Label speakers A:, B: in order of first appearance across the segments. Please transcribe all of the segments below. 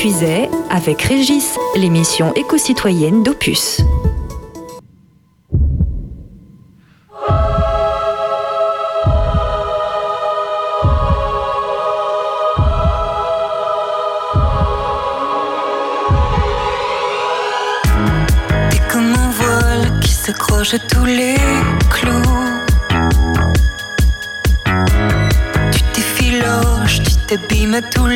A: Puiset avec Régis, l'émission éco-citoyenne d'Opus.
B: s'accroche à tous les clous. Tu t'effiloches, tu t'abîmes à tous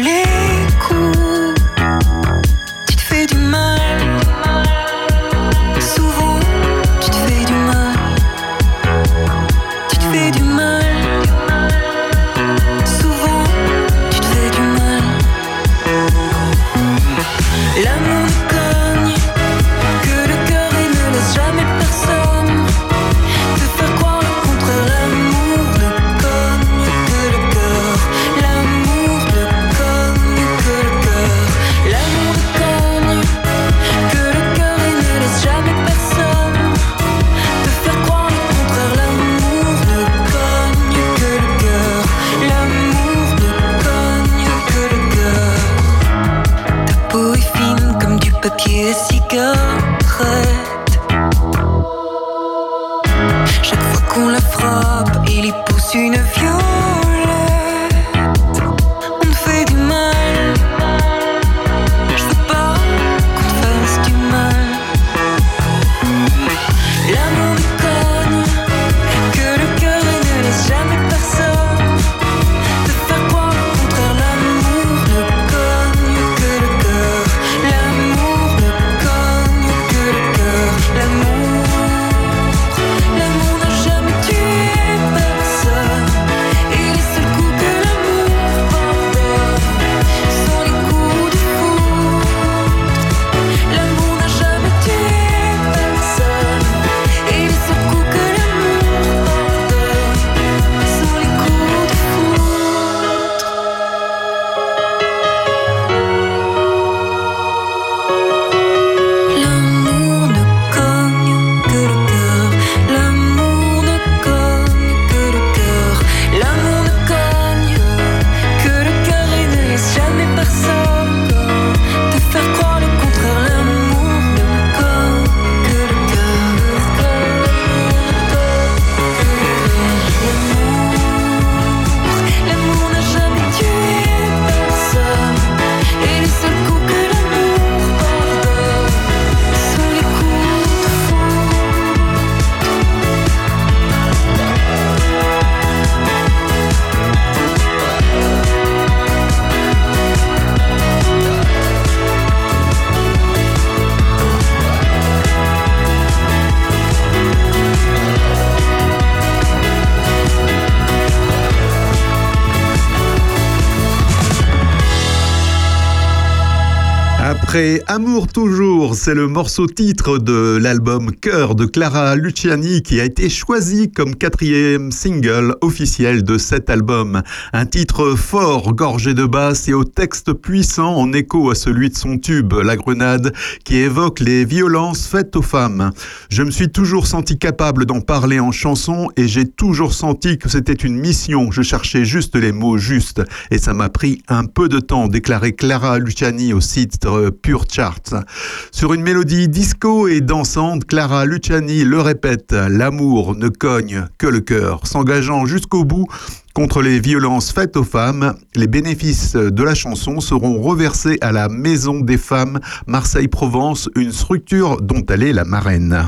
C: Après Amour toujours, c'est le morceau titre de l'album Cœur de Clara Luciani qui a été choisi comme quatrième single officiel de cet album. Un titre fort, gorgé de basse et au texte puissant en écho à celui de son tube La Grenade qui évoque les violences faites aux femmes. Je me suis toujours senti capable d'en parler en chanson et j'ai toujours senti que c'était une mission. Je cherchais juste les mots justes et ça m'a pris un peu de temps, déclarait Clara Luciani au site Pure Charts. Sur une mélodie disco et dansante, Clara Luciani le répète, l'amour ne cogne que le cœur, s'engageant jusqu'au bout contre les violences faites aux femmes. Les bénéfices de la chanson seront reversés à la Maison des femmes Marseille-Provence, une structure dont elle est la marraine.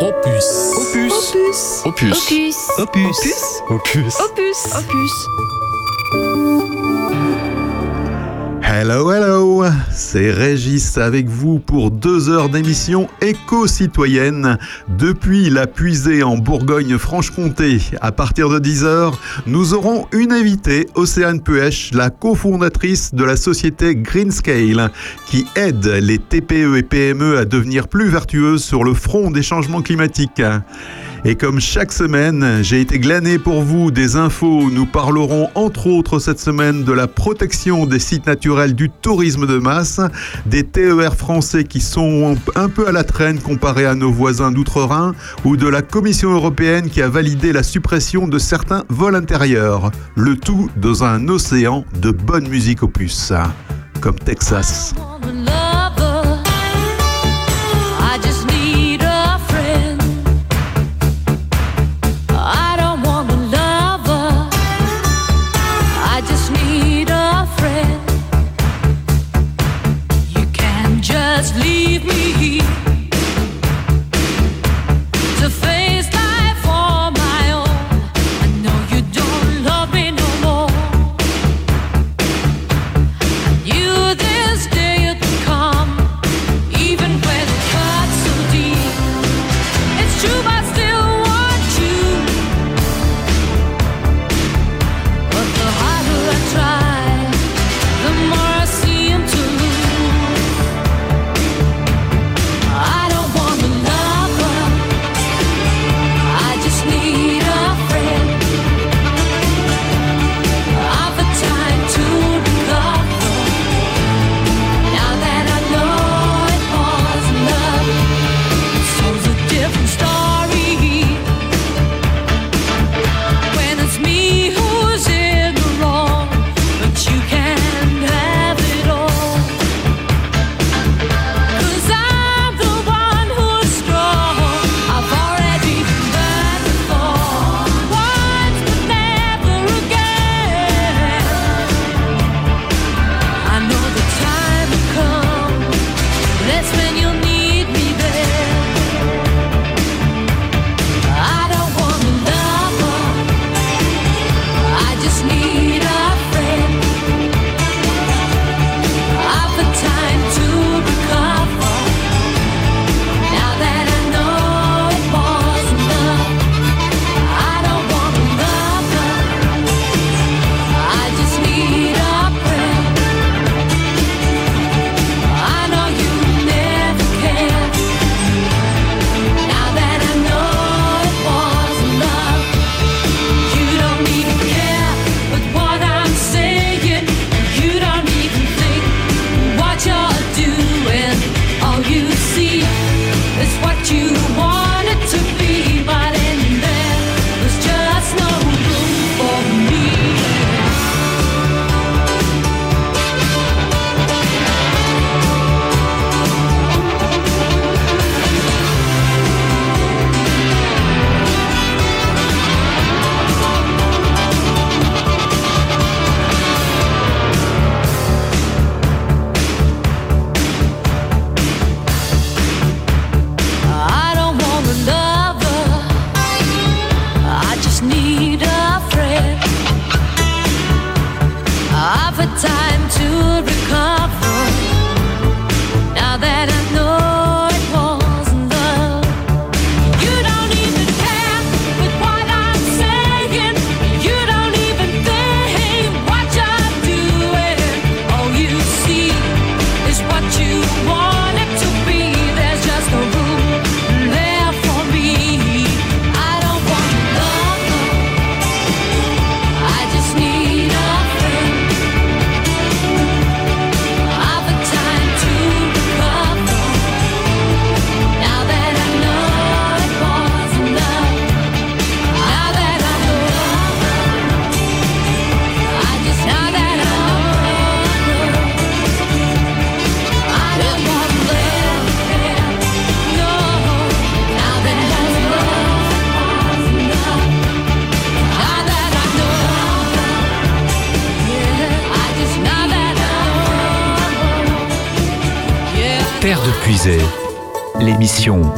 D: Opus.
E: Opus.
D: Opus.
E: Opus.
D: Opus. Opus.
E: Opus. Opus.
C: Hello, hello, c'est Régis avec vous pour deux heures d'émission éco-citoyenne depuis la puisée en Bourgogne-Franche-Comté. À partir de 10 heures, nous aurons une invitée, Océane Puech, la cofondatrice de la société Greenscale, qui aide les TPE et PME à devenir plus vertueuses sur le front des changements climatiques. Et comme chaque semaine, j'ai été glané pour vous des infos. Nous parlerons entre autres cette semaine de la protection des sites naturels du tourisme de masse, des TER français qui sont un peu à la traîne comparé à nos voisins d'outre-Rhin, ou de la Commission européenne qui a validé la suppression de certains vols intérieurs. Le tout dans un océan de bonne musique opus.
F: comme Texas.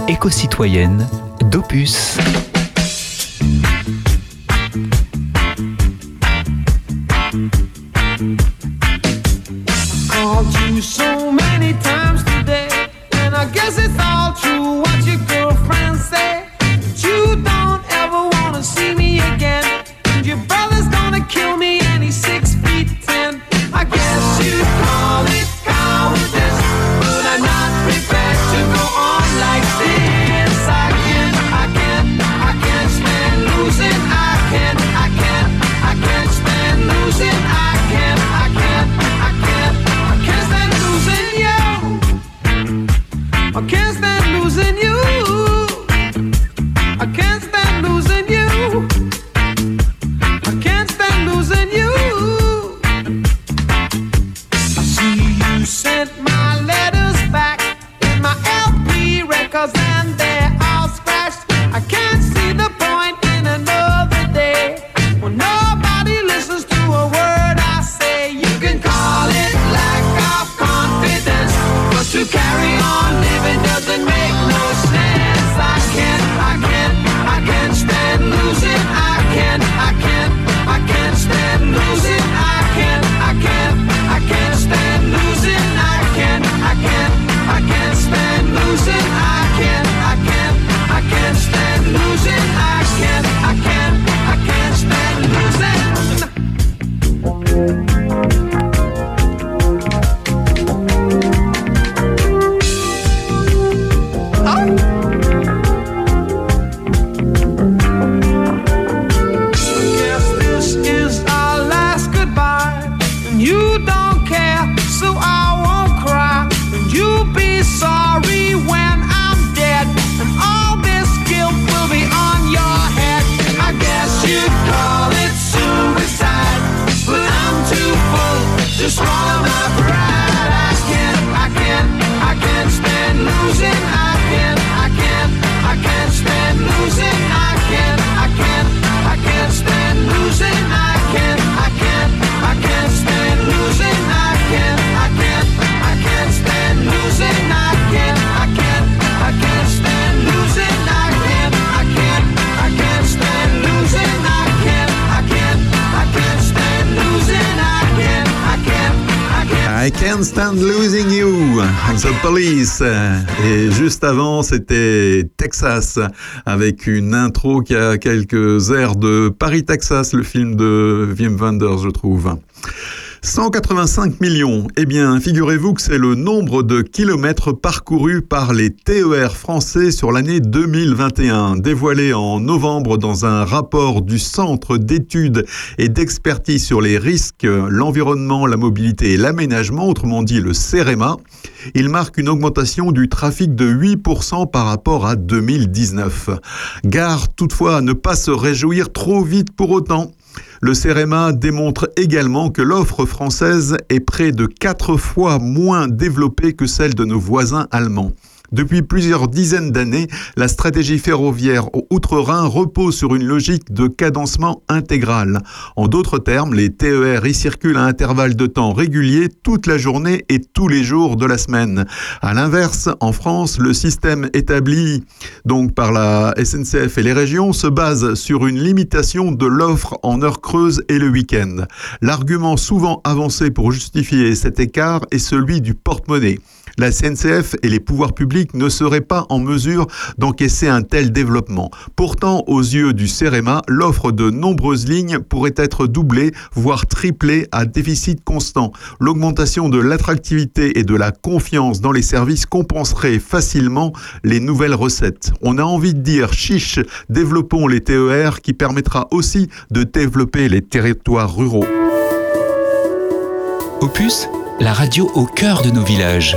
G: Éco-citoyenne d'Opus.
C: Can't Stand Losing You, The Police. Et juste avant, c'était Texas, avec une intro qui a quelques airs de Paris, Texas, le film de Wim Wenders, je trouve. 185 millions. Eh bien, figurez-vous que c'est le nombre de kilomètres parcourus par les TER français sur l'année 2021, dévoilé en novembre dans un rapport du Centre d'études et d'expertise sur les risques, l'environnement, la mobilité et l'aménagement, autrement dit le CEREMA. Il marque une augmentation du trafic de 8% par rapport à 2019. Gare toutefois à ne pas se réjouir trop vite pour autant. Le CEREMA démontre également que l'offre française est près de quatre fois moins développée que celle de nos voisins allemands. Depuis plusieurs dizaines d'années, la stratégie ferroviaire Outre-Rhin repose sur une logique de cadencement intégral. En d'autres termes, les TER y circulent à intervalles de temps réguliers toute la journée et tous les jours de la semaine. À l'inverse, en France, le système établi donc par la SNCF et les régions se base sur une limitation de l'offre en heures creuses et le week-end. L'argument souvent avancé pour justifier cet écart est celui du porte-monnaie la CNCF et les pouvoirs publics ne seraient pas en mesure d'encaisser un tel développement. Pourtant, aux yeux du CEREMA, l'offre de nombreuses lignes pourrait être doublée, voire triplée à déficit constant. L'augmentation de l'attractivité et de la confiance dans les services compenserait facilement les nouvelles recettes. On a envie de dire chiche, développons les TER qui permettra aussi de développer les territoires ruraux.
H: Opus, la radio au cœur de nos villages.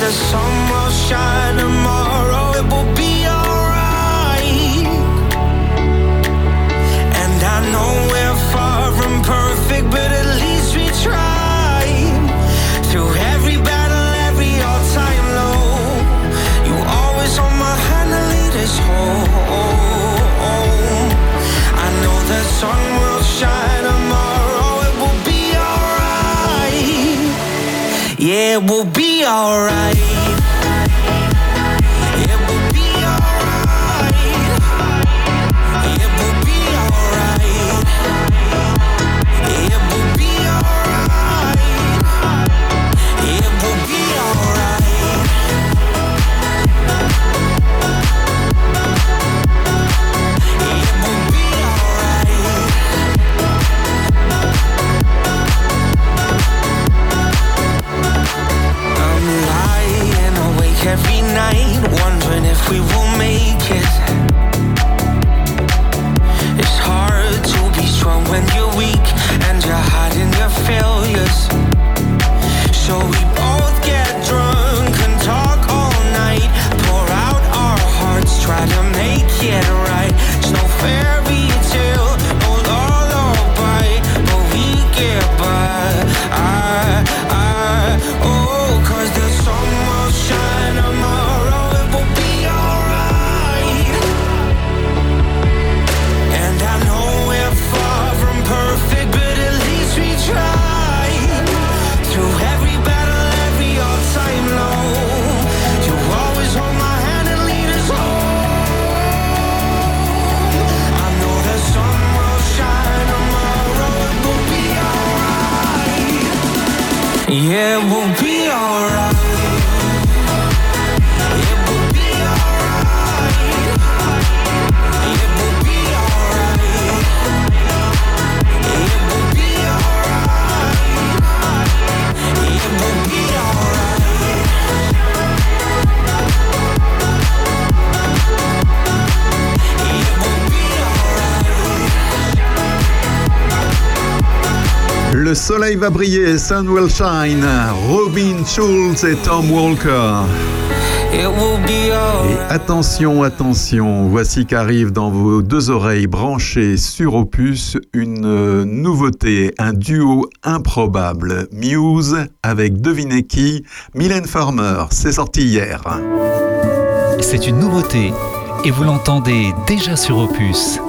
I: the sun will shine tomorrow, it will be alright. And I know we're far from perfect, but at least we. Through every battle, every all-time low, you always hold my hand and lead us home. I know the sun it will be alright.
C: va briller, Sun Will Shine, Robin Schulz et Tom Walker. Et attention, attention, voici qu'arrive dans vos deux oreilles branchées sur Opus une euh, nouveauté, un duo improbable, Muse avec devinez qui, Mylène Farmer, c'est sorti hier.
H: C'est une nouveauté et vous l'entendez déjà sur Opus.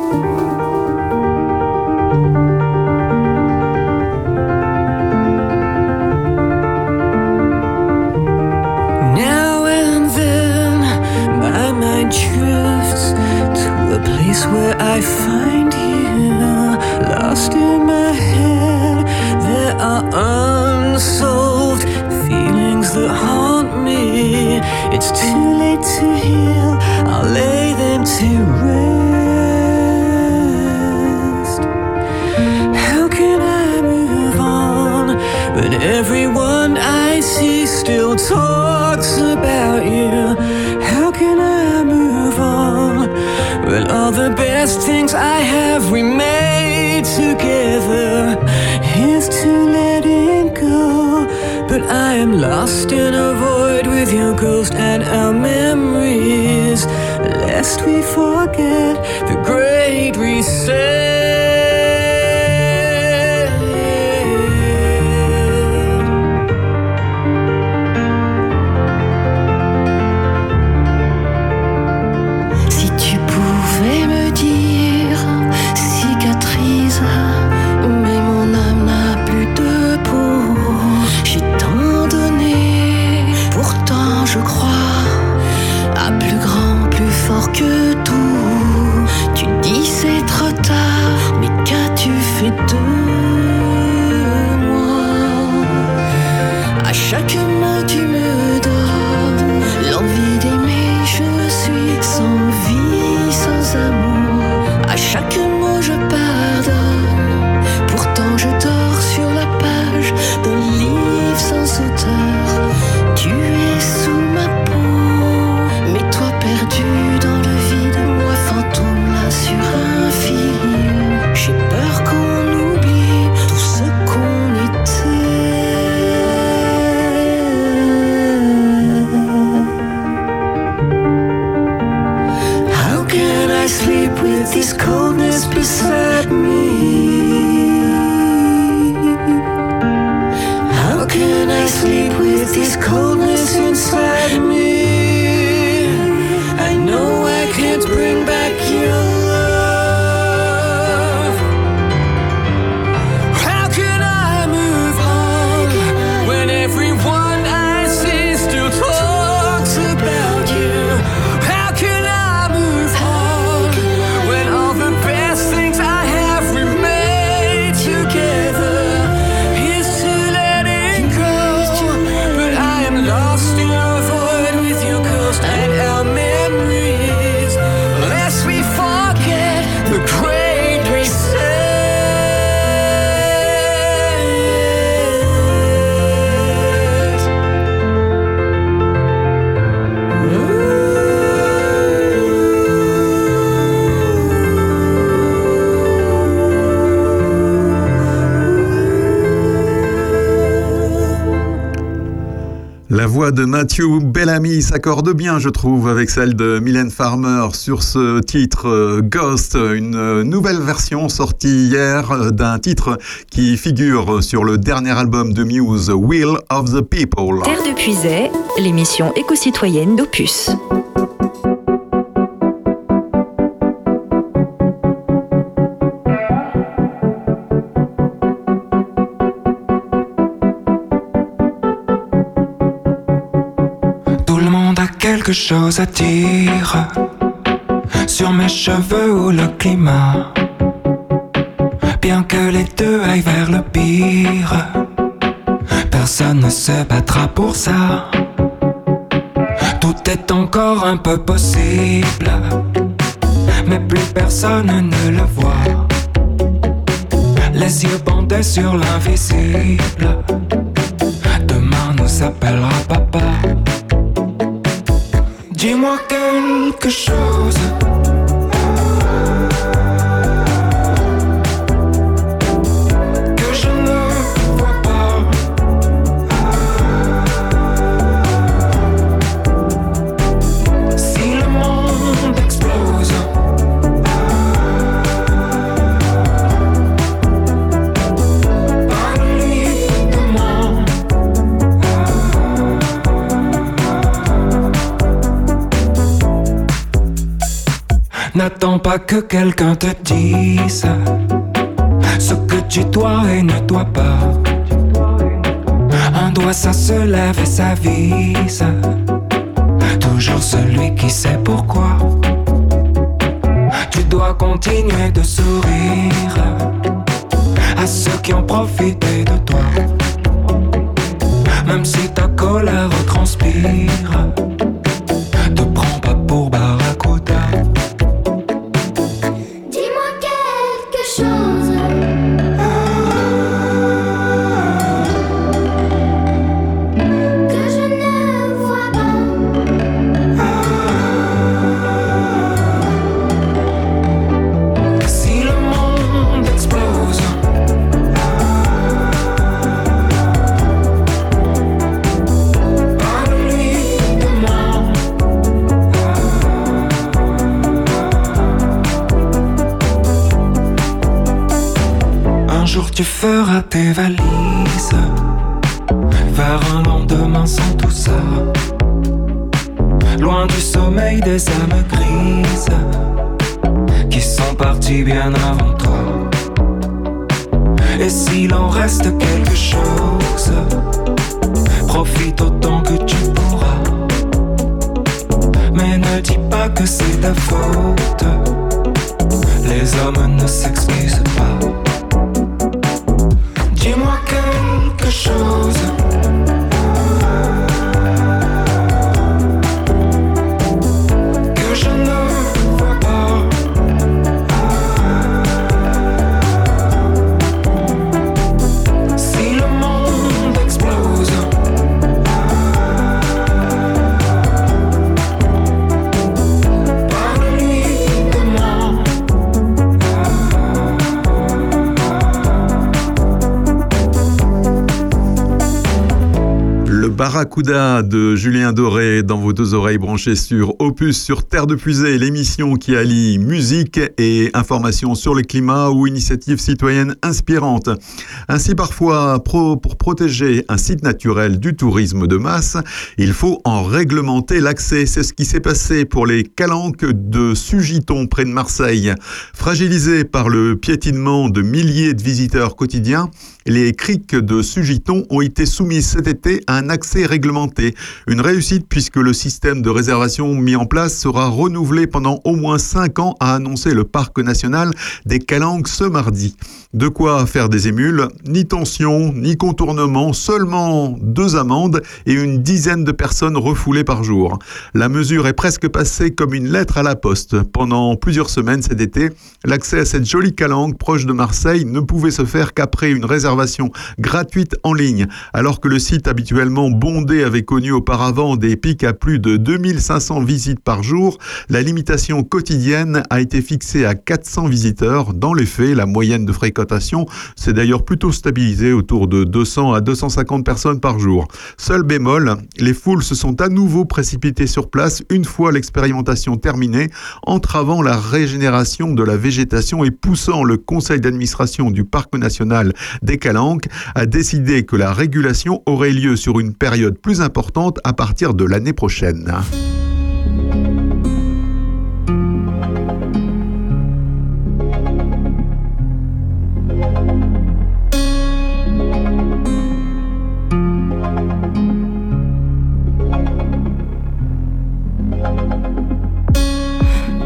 J: de
C: Bellamy s'accorde bien, je trouve, avec celle de Mylène Farmer sur ce titre euh, Ghost, une euh, nouvelle version sortie hier euh, d'un titre qui figure sur le dernier album de Muse, Will of the People.
A: Terre de Puisay, l'émission éco-citoyenne d'Opus.
K: chose à dire sur mes cheveux ou le climat. Bien que les deux aillent vers le pire, personne ne se battra pour ça. Tout est encore un peu possible, mais plus personne ne le voit. Les yeux bandés sur l'invisible, demain nous appelle quelque chose. Pas que quelqu'un te dise ce que tu dois et ne dois pas. Un doigt ça se lève et ça vise. Toujours celui qui sait pourquoi. Tu dois continuer de sourire à ceux qui ont profité de toi. Même si ta colère transpire.
C: Barracuda de Julien Doré dans vos deux oreilles branchées sur Opus sur Terre de Fusée, l'émission qui allie musique et information sur le climat ou initiatives citoyennes inspirantes. Ainsi parfois, pour protéger un site naturel du tourisme de masse, il faut en réglementer l'accès. C'est ce qui s'est passé pour les calanques de Sugiton près de Marseille. Fragilisés par le piétinement de milliers de visiteurs quotidiens, les criques de Sugiton ont été soumises cet été à un accès réglementé. Une réussite puisque le système de réservation mis en place sera renouvelé pendant au moins 5 ans, a annoncé le parc national des Calanques ce mardi. De quoi faire des émules Ni tension, ni contournement, seulement deux amendes et une dizaine de personnes refoulées par jour. La mesure est presque passée comme une lettre à la poste. Pendant plusieurs semaines cet été, l'accès à cette jolie calanque proche de Marseille ne pouvait se faire qu'après une réservation gratuite en ligne. Alors que le site habituellement bondé avait connu auparavant des pics à plus de 2500 visites par jour, la limitation quotidienne a été fixée à 400 visiteurs. Dans les faits, la moyenne de fréquentation s'est d'ailleurs plutôt stabilisée autour de 200 à 250 personnes par jour. Seul bémol, les foules se sont à nouveau précipitées sur place une fois l'expérimentation terminée, entravant la régénération de la végétation et poussant le conseil d'administration du parc national des Calanque a décidé que la régulation aurait lieu sur une période plus importante à partir de l'année prochaine.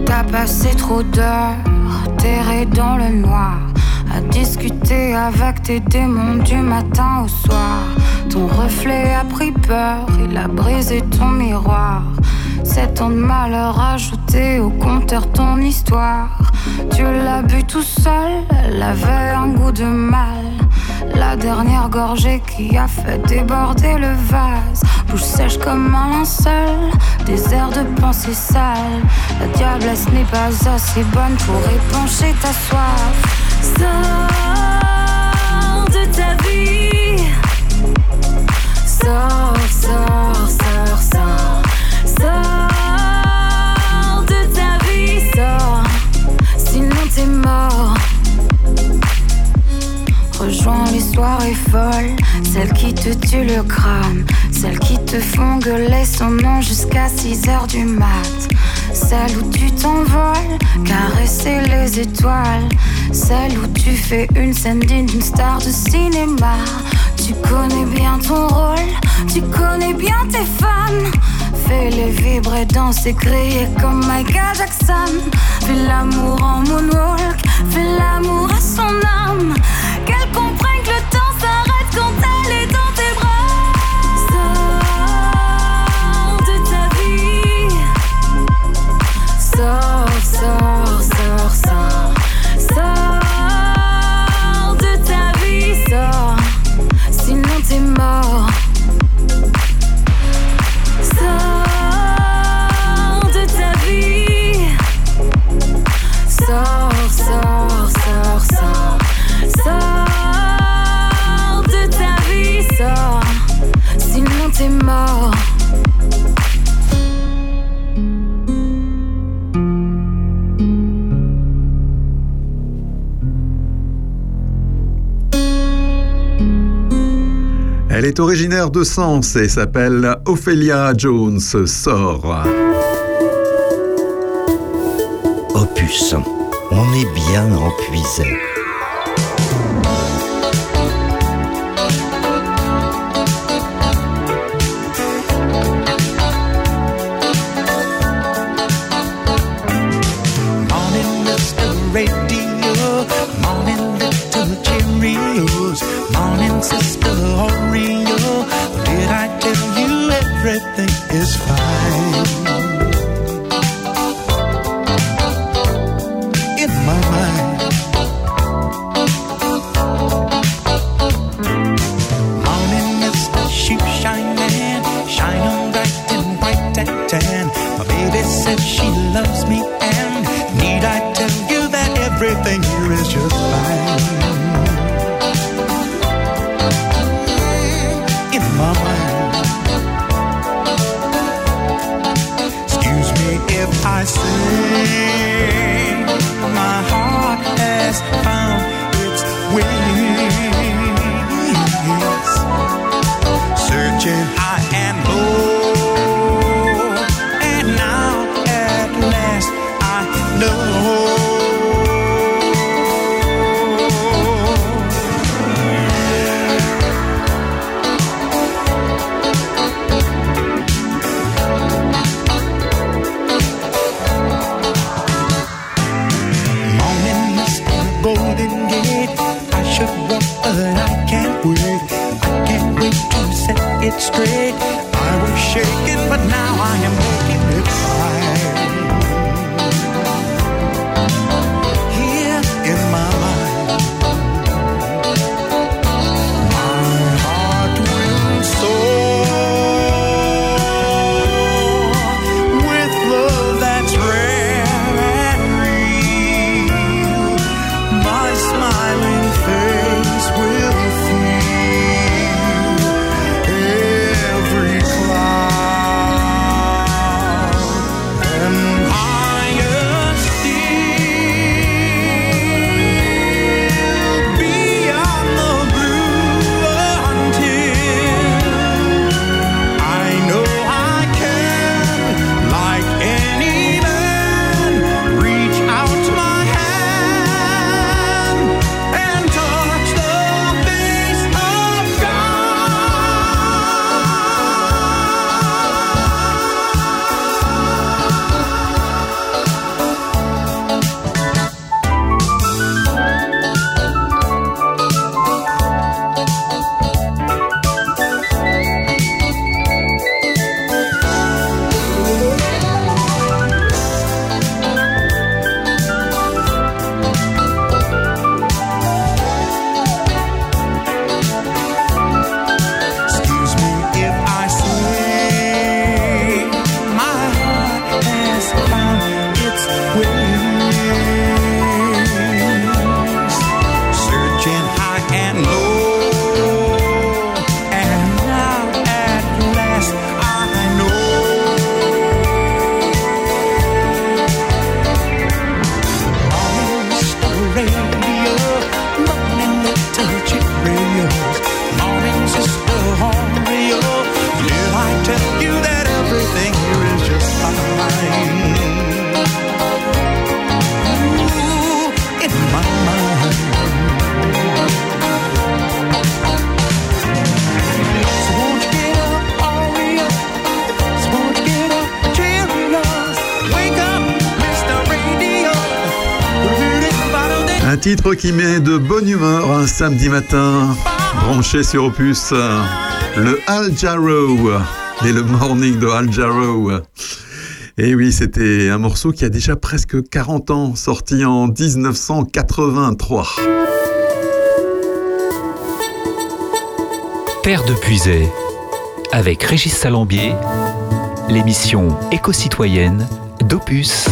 B: T'as passé trop d'heures dans le noir
L: à discuter avec tes démons du matin au soir. Ton reflet a pris peur, il a brisé ton miroir. C'est ton malheur ajouté au compteur ton histoire. Tu l'as bu tout seul, elle avait un goût de mal. La dernière gorgée qui a fait déborder le vase. Bouche sèche comme un linceul, des airs de pensée sale. La diablesse n'est pas assez bonne pour épancher ta soif. Sors de ta vie. Sors, sors, sors, sors. Sors de ta vie, sors. Sinon t'es mort. Rejoins les soirées folles, celles qui te tuent le crâne, celles qui te font gueuler son nom jusqu'à 6 heures du mat. Celle où tu t'envoles, caresser les étoiles, celle où tu fais une scène d'une star de cinéma. Tu connais bien ton rôle, tu connais bien tes fans. Fais-les vibrer, danser, crier comme Michael Jackson. Fais l'amour en moonwalk, fais l'amour à son âme. Qu'elle comprenne Elle est
C: originaire de Sens et s'appelle Ophelia Jones. Sort.
M: Opus, on est bien empuisé.
C: De bonne humeur un samedi matin, branché sur Opus, le Al Jarreau et le Morning de Al Jarreau. Et oui, c'était un morceau qui a déjà presque 40 ans, sorti en 1983.
N: Père de Puisay, avec Régis Salambier, l'émission éco-citoyenne d'Opus.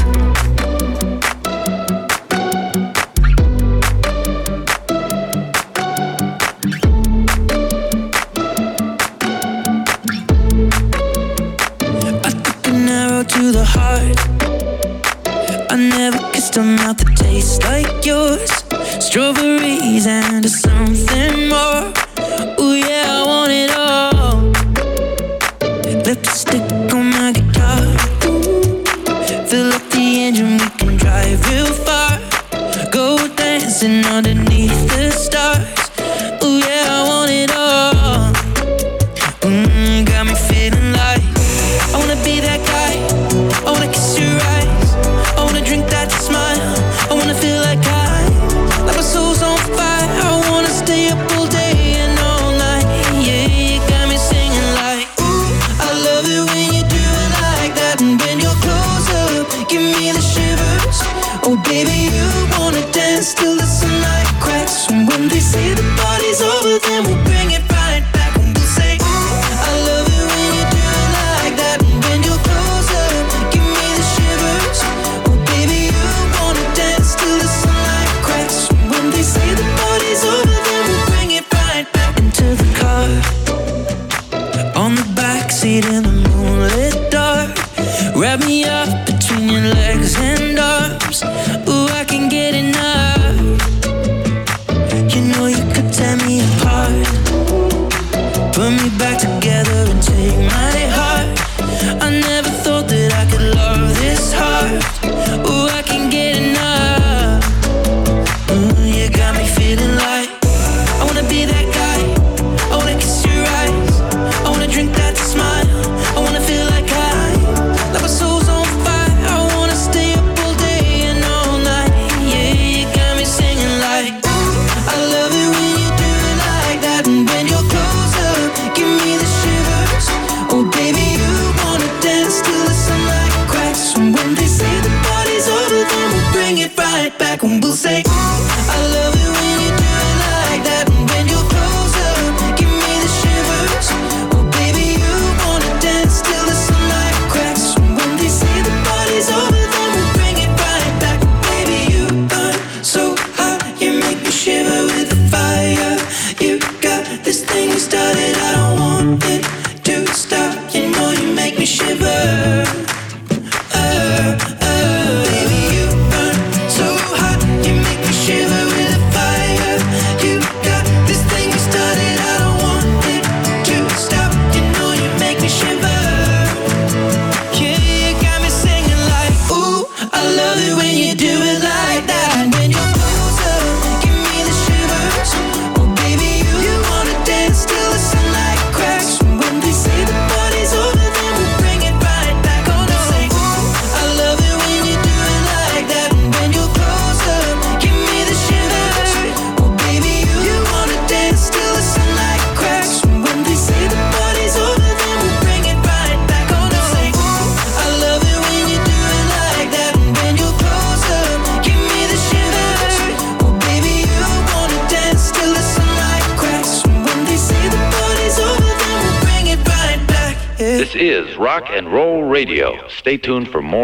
O: For more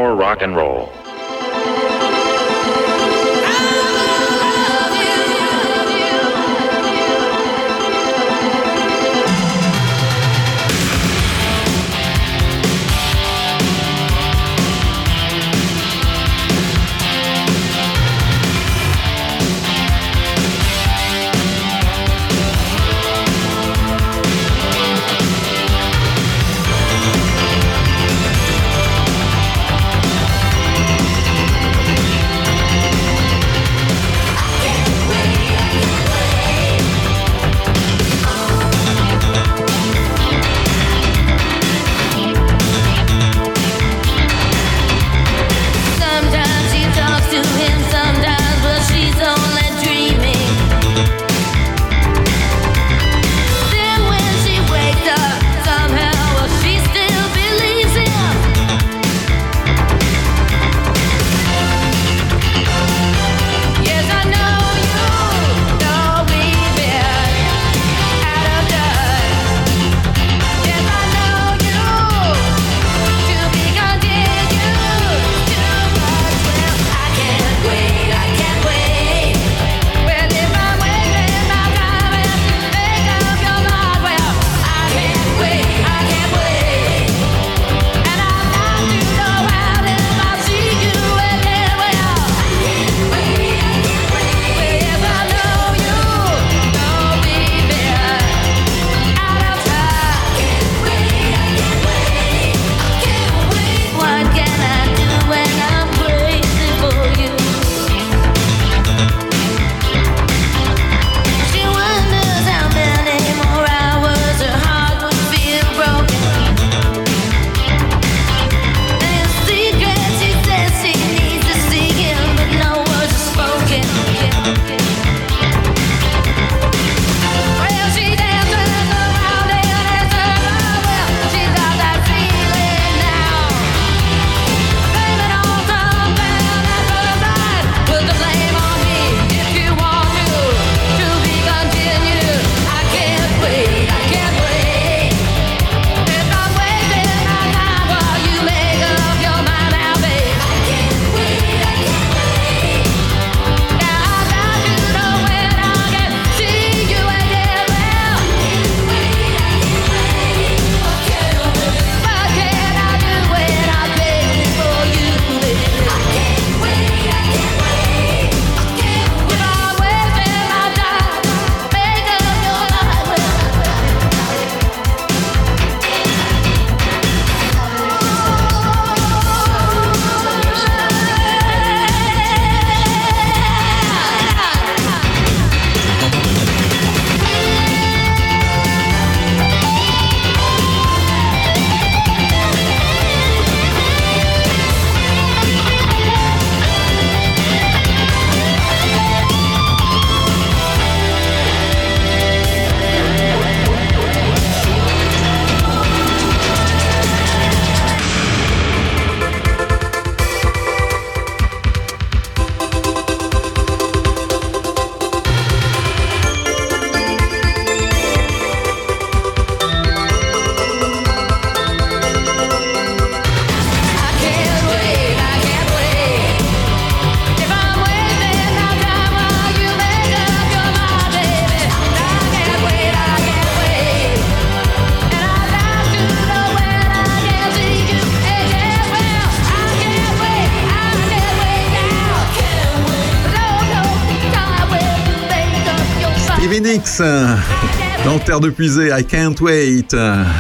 C: Terre de Puisée, I Can't Wait.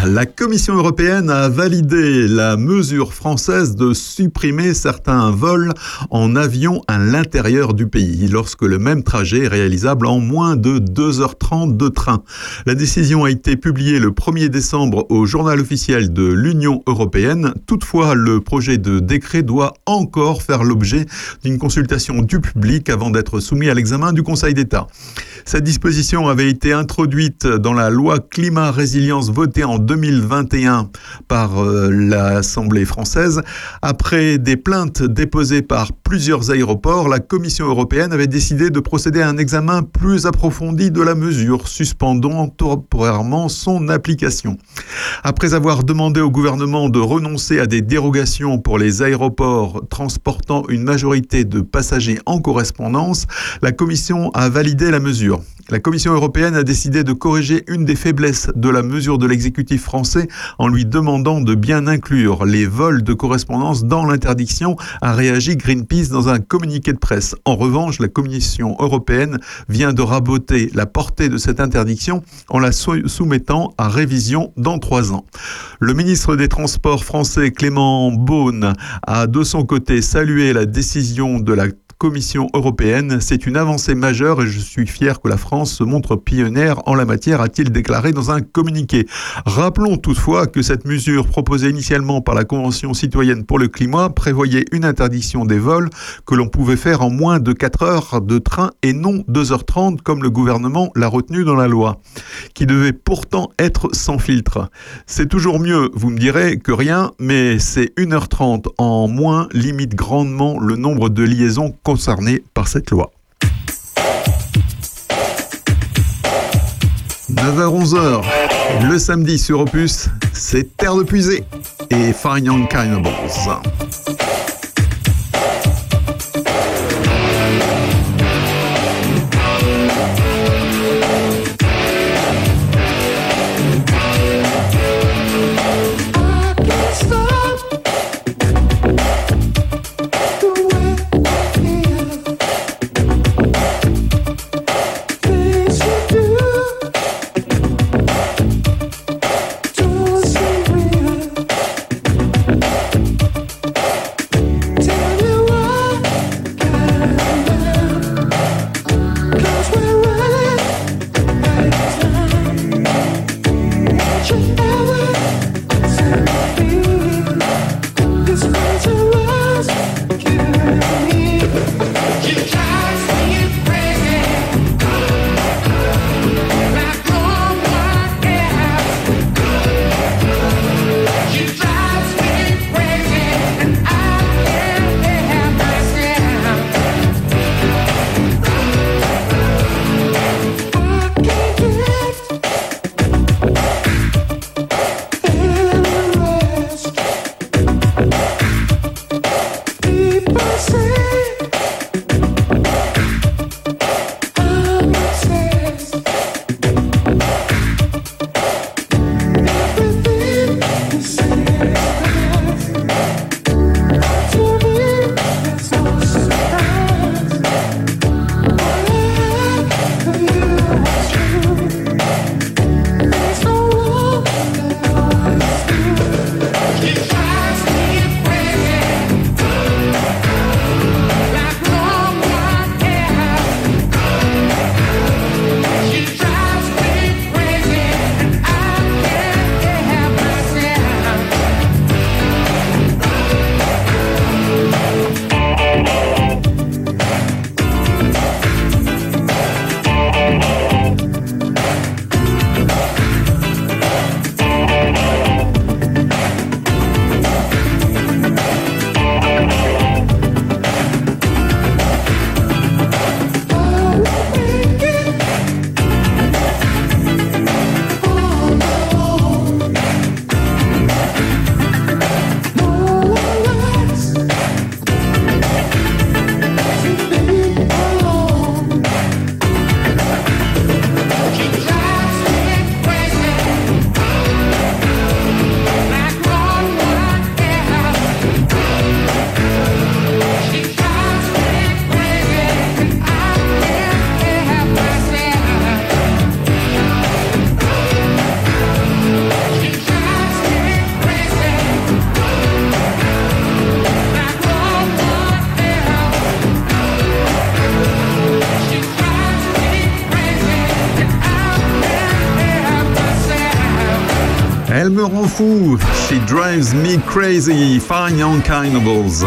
C: La Commission européenne a validé la mesure française de supprimer certains vols en avion à l'intérieur du pays, lorsque le même trajet est réalisable en moins de 2h30 de train. La décision a été publiée le 1er décembre au journal officiel de l'Union européenne. Toutefois, le projet de décret doit encore faire l'objet d'une consultation du public avant d'être soumis à l'examen du Conseil d'État. Cette disposition avait été introduite dans la loi climat résilience votée en 2021 par euh, l'Assemblée française. Après des plaintes déposées par plusieurs aéroports, la Commission européenne avait décidé de procéder à un examen plus approfondi de la mesure, suspendant temporairement son application. Après avoir demandé au gouvernement de renoncer à des dérogations pour les aéroports transportant une majorité de passagers en correspondance, la Commission a validé la mesure. La Commission européenne a décidé de corriger une des faiblesses de la mesure de l'exécutif français en lui demandant de bien inclure les vols de correspondance dans l'interdiction, a réagi Greenpeace dans un communiqué de presse. En revanche, la Commission européenne vient de raboter la portée de cette interdiction en la soumettant à révision dans trois ans. Le ministre des Transports français Clément Beaune a de son côté salué la décision de la Commission européenne. C'est une avancée majeure et je suis fier que la France se montre pionnière en la matière, a-t-il déclaré dans un communiqué. Rappelons toutefois que cette mesure proposée initialement par la Convention citoyenne pour le climat prévoyait une interdiction des vols que l'on pouvait faire en moins de 4 heures de train et non 2h30 comme le gouvernement l'a retenu dans la loi, qui devait pourtant être sans filtre. C'est toujours mieux, vous me direz, que rien, mais c'est 1h30 en moins limite grandement le nombre de liaisons concernés par cette loi. 9h-11h, le samedi sur Opus, c'est Terre de Puisée et Fine Young Cannibals. Elle me rend fou. She drives me crazy. Fine Cannibals.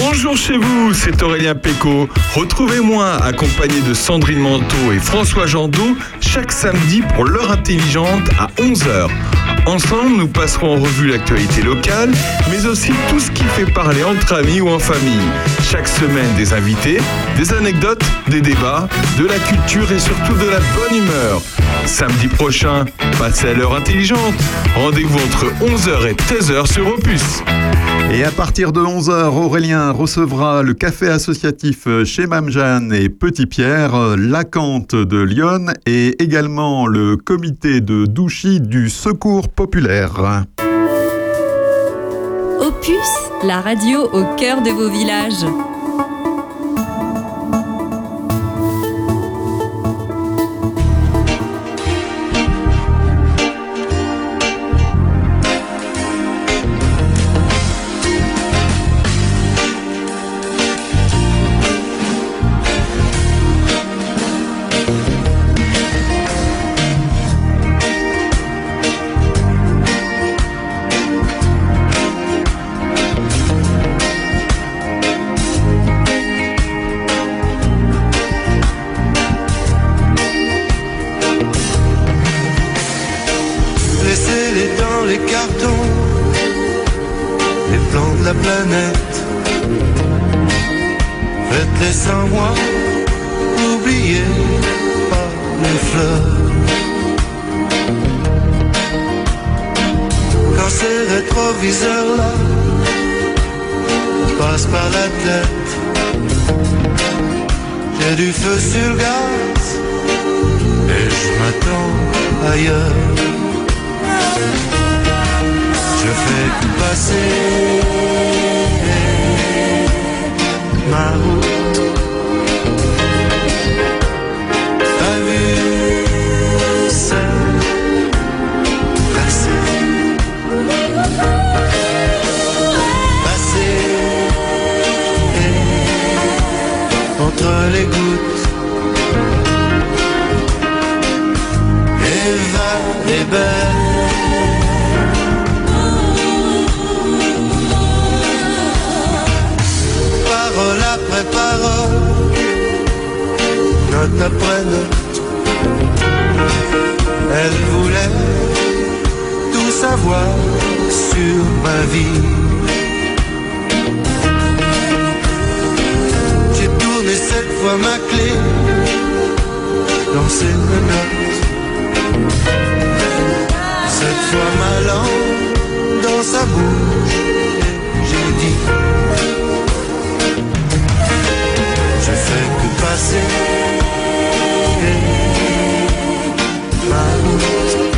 P: Bonjour chez vous, c'est Aurélien Péco. Retrouvez-moi accompagné de Sandrine Manteau et François Jandot chaque samedi pour l'heure intelligente à 11h. Ensemble, nous passerons en revue l'actualité locale, mais aussi tout ce qui fait parler entre amis ou en famille. Chaque semaine, des invités, des anecdotes, des débats, de la culture et surtout de la bonne humeur. Samedi prochain, passez à l'heure intelligente. Rendez-vous entre 11h et 13h sur Opus.
C: Et à partir de 11h, Aurélien recevra le café associatif chez Mme Jeanne et Petit Pierre, la Cante de Lyon et également le comité de Douchy du Secours populaire.
A: Opus, la radio au cœur de vos villages.
Q: Dans ses menottes. Cette fois ma langue dans sa bouche. J'ai dit. Je fais que passer ma route.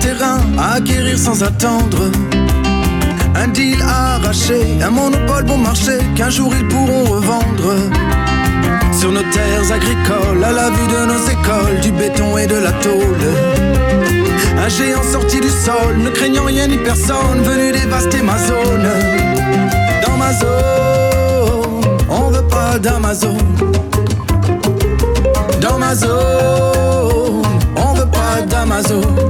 R: Terrain à acquérir sans attendre. Un deal arraché, un monopole bon marché qu'un jour ils pourront revendre. Sur nos terres agricoles, à la vue de nos écoles, du béton et de la tôle. Un géant sorti du sol, ne craignant rien ni personne, venu dévaster ma zone. Dans ma zone, on veut pas d'Amazon. Dans ma zone, on veut pas d'Amazon.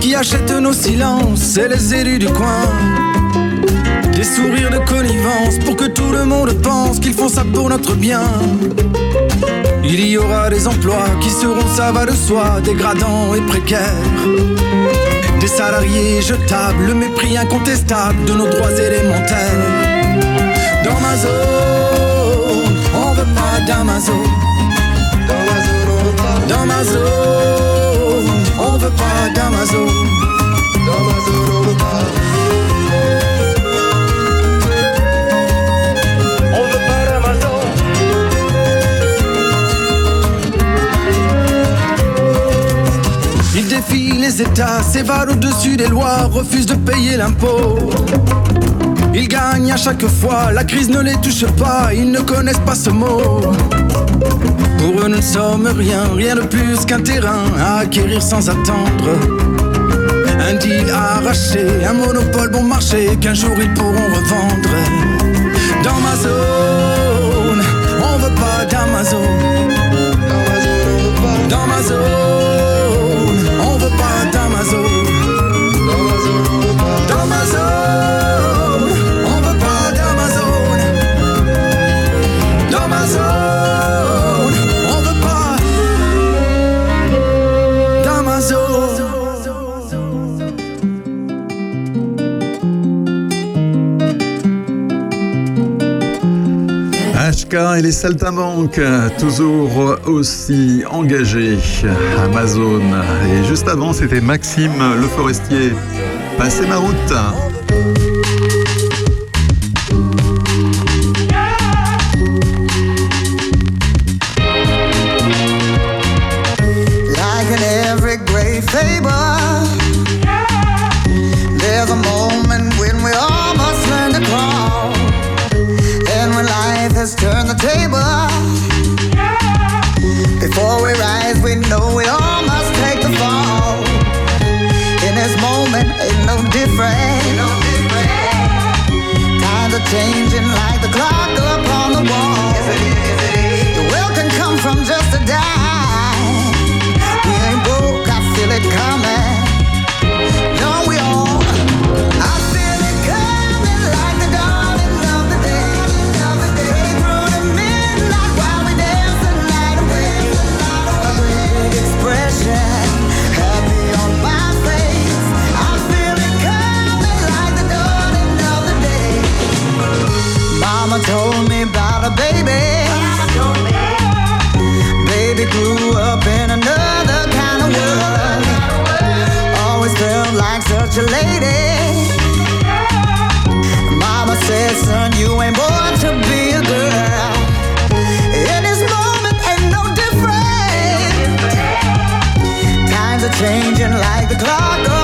R: Qui achète nos silences, c'est les élus du coin. Des sourires de connivence pour que tout le monde pense qu'ils font ça pour notre bien. Il y aura des emplois qui seront, ça va de soi, dégradants et précaires. Des salariés jetables, le mépris incontestable de nos droits élémentaires. Dans ma zone, on veut pas d'Amazon. Dans ma zone, on veut pas. Dans ma zone, on veut pas d'Amazon. On veut pas. On veut pas d'Amazon. Il défie les États, s'évade au-dessus des lois, refuse de payer l'impôt. Ils gagnent à chaque fois, la crise ne les touche pas, ils ne connaissent pas ce mot. Pour eux, nous ne sommes rien, rien de plus qu'un terrain à acquérir sans attendre. Un deal arraché, un monopole bon marché qu'un jour ils pourront revendre. Dans ma zone, on veut pas d'Amazon.
S: Et les Saltimbanques, toujours aussi engagés. Amazon. Et juste avant, c'était Maxime Le Forestier. Ma route. Such a lady. Mama said, son, you ain't born to be a girl. In this moment, ain't no different. Times are changing like the clock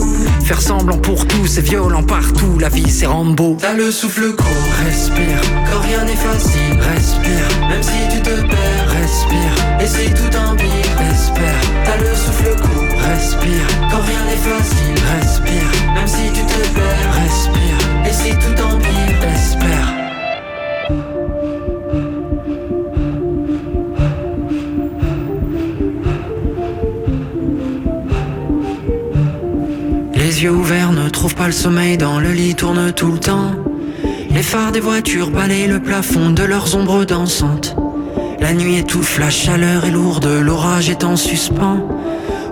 T: faire semblant pour tout, c'est violent partout, la vie c'est Rambo. T'as le souffle court, respire, quand rien n'est facile, respire, même si tu te perds, respire, et si tout empire, espère. T'as le souffle court, respire, quand rien n'est facile, respire, même si tu te perds, respire, et si tout empire, espère. Les yeux ouverts ne trouvent pas le sommeil, dans le lit tournent tout le temps. Les phares des voitures balayent le plafond de leurs ombres dansantes. La nuit étouffe, la chaleur est lourde, l'orage est en suspens.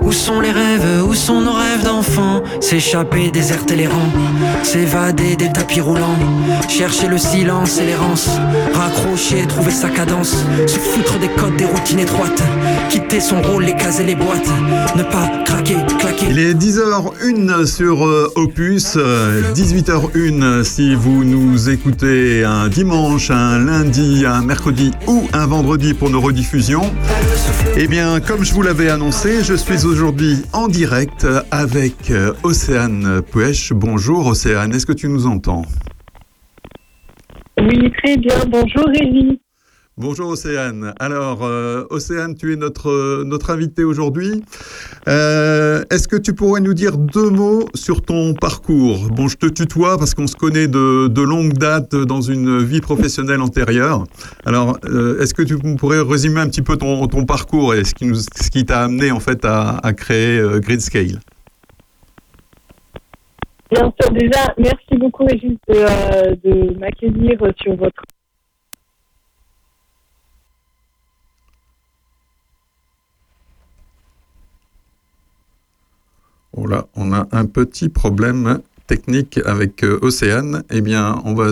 I: Où sont les rêves, où sont nos rêves d'enfants? S'échapper, déserter les rangs, s'évader des tapis roulants, chercher le silence et l'errance, raccrocher, trouver sa cadence, se foutre des codes, des routines étroites, quitter son rôle, les cases et les boîtes, ne pas craquer, claquer.
C: Il est 10h01 sur euh, Opus, euh, 18h01 si vous nous écoutez un dimanche, un lundi, un mercredi ou un vendredi pour nos rediffusions. Eh bien, comme je vous l'avais annoncé, je suis aujourd'hui en direct avec euh, Océane Puech. Bonjour Océane, est-ce que tu nous entends?
U: Oui, très bien. Bonjour Rémi.
C: Bonjour Océane. Alors, euh, Océane, tu es notre, notre invitée aujourd'hui. Euh, Est-ce que tu pourrais nous dire deux mots sur ton parcours? Bon, je te tutoie parce qu'on se connaît de, de longue date dans une vie professionnelle antérieure. Alors, euh, est-ce que tu pourrais résumer un petit peu ton, ton parcours et ce qui, qui t'a amené en fait à, créer Gridscale
U: Bien sûr, déjà, merci beaucoup Régis de, de m'accueillir sur votre
C: On a un petit problème technique avec euh, Océane. Eh bien, on va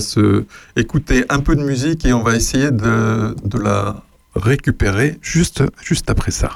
C: écouter un peu de musique et on va essayer de, la récupérer juste après ça.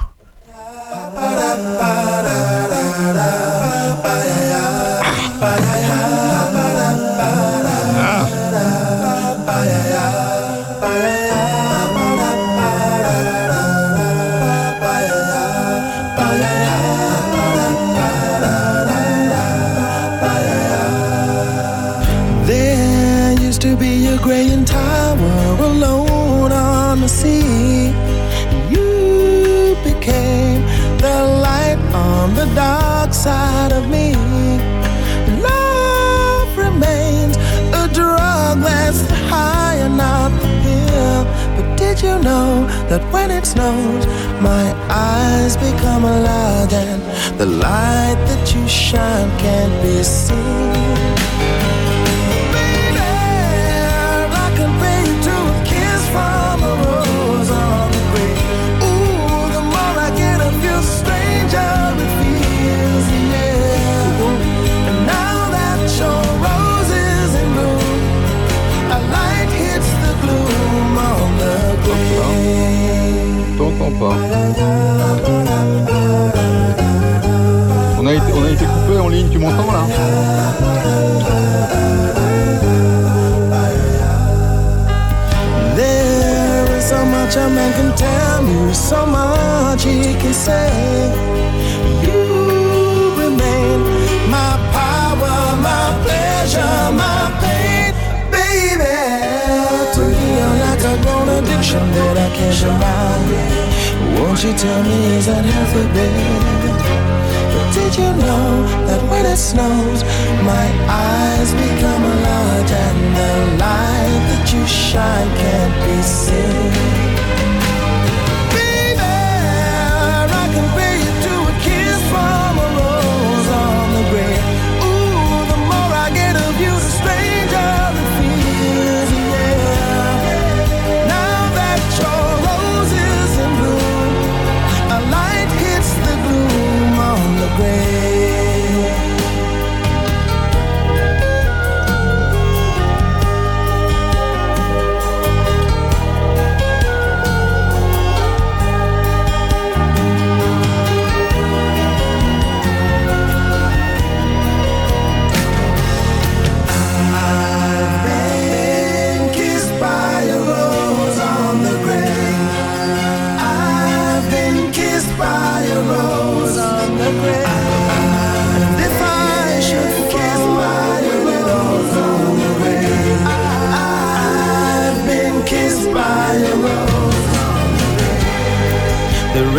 G: That when it snows, my eyes become a log and the light that you shine can't be seen?
C: Pas. On a, été, on a été coupé en ligne, tu m'entends là
G: There is so much a man can tell you, so much he can say. You remain my power, my pleasure, my pain, baby. To me, you're like a grown addiction that I can't deny. Won't you tell me is that healthy, baby? But did you know that when it snows, my eyes become large and the light that you shine can't be seen?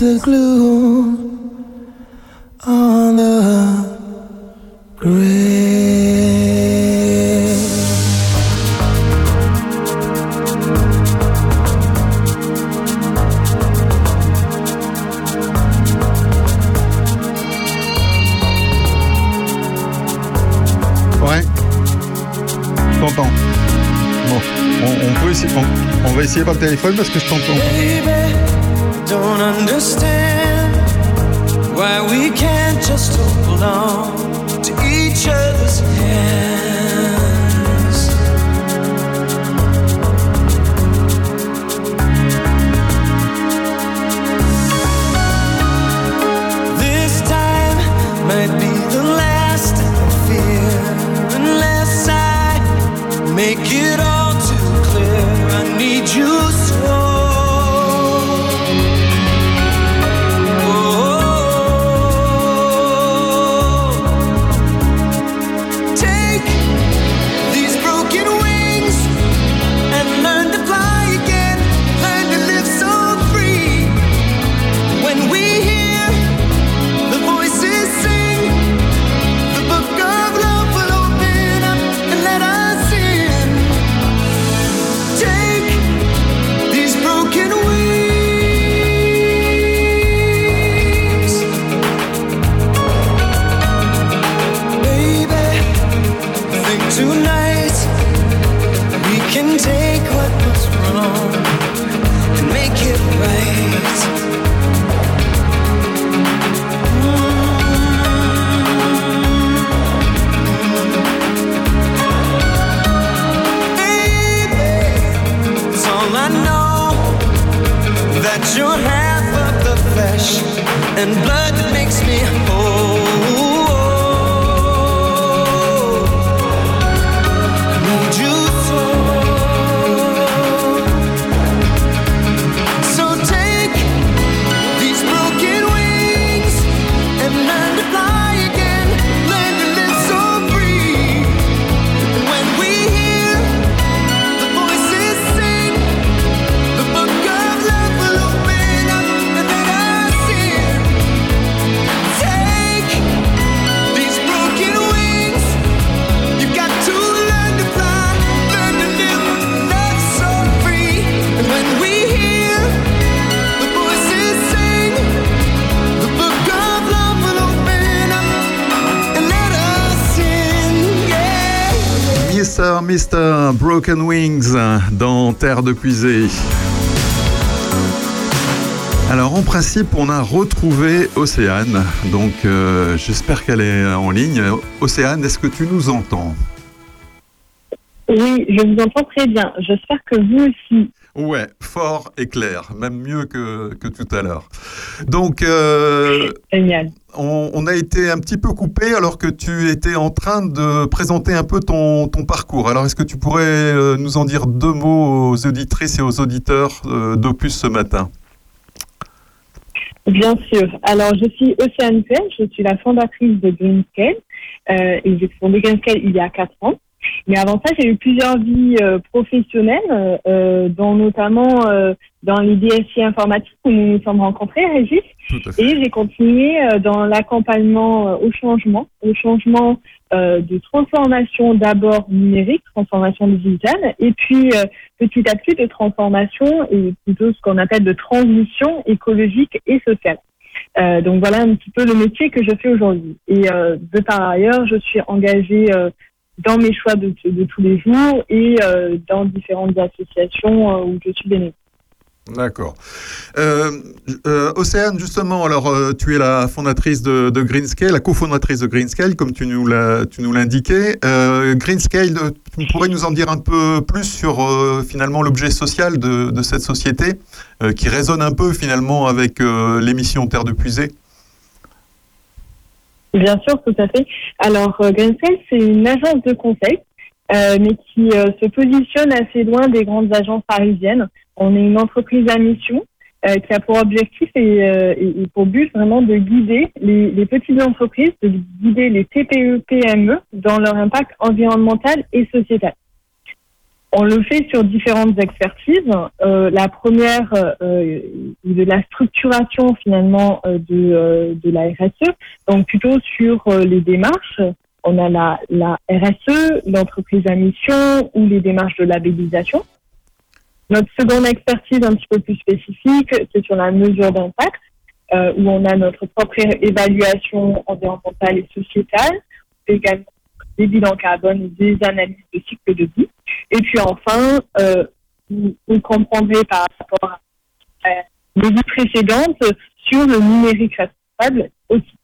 V: The glue on the grave.
C: Ouais. Je t'entends. Bon, on, on peut essayer, on, on va essayer par le téléphone parce que je t'entends.
G: Don't understand Broken Wings
C: dans Terre de Puisée. Alors en principe, on a retrouvé Océane, donc euh, j'espère qu'elle est en ligne. Océane, est-ce que tu nous entends?
U: Oui, je vous entends très bien. J'espère que vous aussi.
C: Ouais, fort et clair, même mieux que, que tout à l'heure. Donc, euh,
U: Génial.
C: On, a été un petit peu coupé alors que tu étais en train de présenter un peu ton, parcours. Alors, est-ce que tu pourrais euh, nous en dire deux mots aux auditrices et aux auditeurs euh, d'Opus ce matin?
U: Bien sûr. Alors, je suis Océane Pell, je suis la fondatrice de Greenscale. Euh, et j'ai fondé Greenscale il y a quatre ans. Mais avant ça, j'ai eu plusieurs vies euh, professionnelles, euh, dont notamment euh, dans les DSI informatiques où nous nous sommes rencontrés, Régis. Et j'ai continué euh, dans l'accompagnement euh, au changement, au changement euh, de transformation d'abord numérique, transformation digitale, et puis euh, petit à petit de transformation et plutôt ce qu'on appelle de transition écologique et sociale. Euh, donc voilà un petit peu le métier que je fais aujourd'hui. Et euh, de par ailleurs, je suis engagée euh, dans mes choix de, de tous les jours et euh, dans différentes associations euh, où je suis bénévole.
C: D'accord. Euh, Océane, justement, alors tu es la fondatrice de, Greenscale, la cofondatrice de Greenscale, comme tu nous l'as, l'indiquais. Greenscale, tu pourrais nous en dire un peu plus sur finalement l'objet social de, de cette société, qui résonne un peu finalement avec l'émission Terre de Puisée.
U: Bien sûr, tout à fait. Alors, euh, Greenscale, c'est une agence de conseil, euh, mais qui euh, se positionne assez loin des grandes agences parisiennes. On est une entreprise à mission qui a pour objectif et pour but vraiment de guider les, les petites entreprises, de guider les TPE, PME dans leur impact environnemental et sociétal. On le fait sur différentes expertises. Euh, la première, euh, de la structuration finalement euh, de, euh, de la RSE, donc plutôt sur les démarches. On a la, la RSE, l'entreprise à mission ou les démarches de labellisation. Notre seconde expertise un petit peu plus spécifique, c'est sur la mesure d'impact, où on a notre propre évaluation environnementale et sociétale, également des bilans carbone des analyses de cycle de vie. Et puis enfin, euh, vous, comprendrez par rapport à les vies précédentes sur le numérique responsable aussi.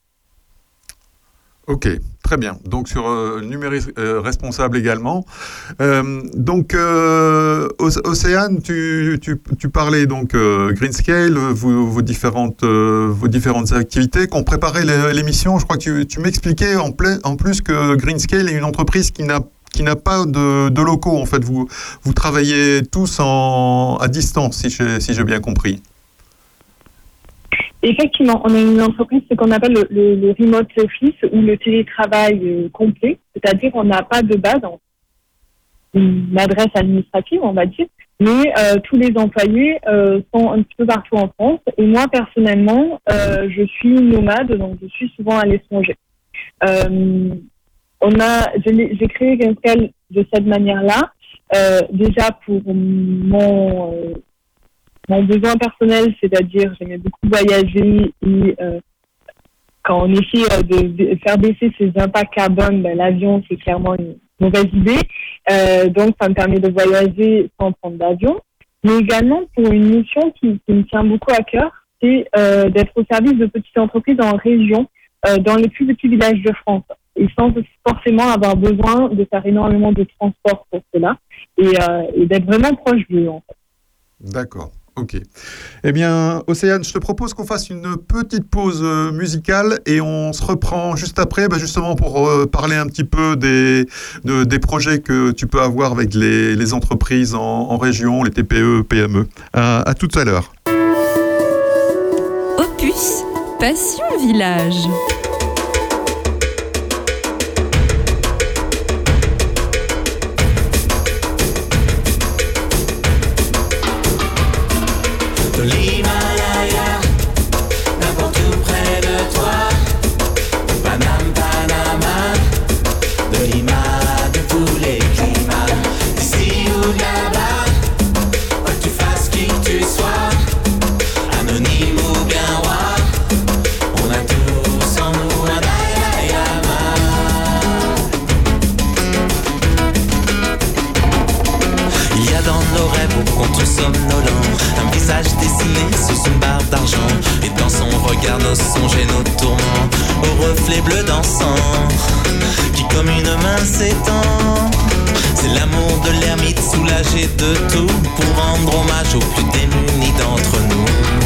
C: Ok, très bien. Donc sur euh, le numérique euh, responsable également. Euh, donc euh, Oc- Océane, tu, tu, parlais donc euh, Greenscale, vos, différentes vos différentes activités qu'on préparait l'é- l'émission. Je crois que tu, m'expliquais en, plus que Greenscale est une entreprise qui n'a qui n'a pas de, locaux en fait. Vous vous travaillez tous à distance si j'ai bien compris.
U: Effectivement, on a une entreprise, ce qu'on appelle le, le- le remote office ou le télétravail euh, complet, c'est-à-dire on n'a pas de base, une adresse administrative, on va dire, mais euh, tous les employés euh, sont un petit peu partout en France. Et moi, personnellement, euh, je suis nomade, donc je suis souvent à l'étranger. Euh, on a, j'ai créé Gainscal de cette manière-là, déjà pour mon mon besoin personnel, c'est-à-dire j'aimais beaucoup voyager et euh, quand on essaie euh, de, faire baisser ses impacts carbone, ben, l'avion c'est clairement une mauvaise idée. Euh, donc ça me permet de voyager sans prendre d'avion, mais également pour une mission qui, me tient beaucoup à cœur, c'est d'être au service de petites entreprises en région, dans les plus petits villages de France, et sans forcément avoir besoin de faire énormément de transport pour cela, et, d'être vraiment proche d'eux. en.
C: D'accord. Ok. Eh bien, Océane, je te propose qu'on fasse une petite pause euh, musicale et on se reprend juste après, bah, justement pour euh, parler un petit peu des, de- des projets que tu peux avoir avec les, les entreprises en, région, les TPE, PME. À, à tout à l'heure.
A: Opus Passion Village.
I: De nos songes et nos tourments Au reflet bleu dansant Qui comme une main s'étend. C'est l'amour de l'ermite soulagé de tout Pour rendre hommage aux plus démunis d'entre nous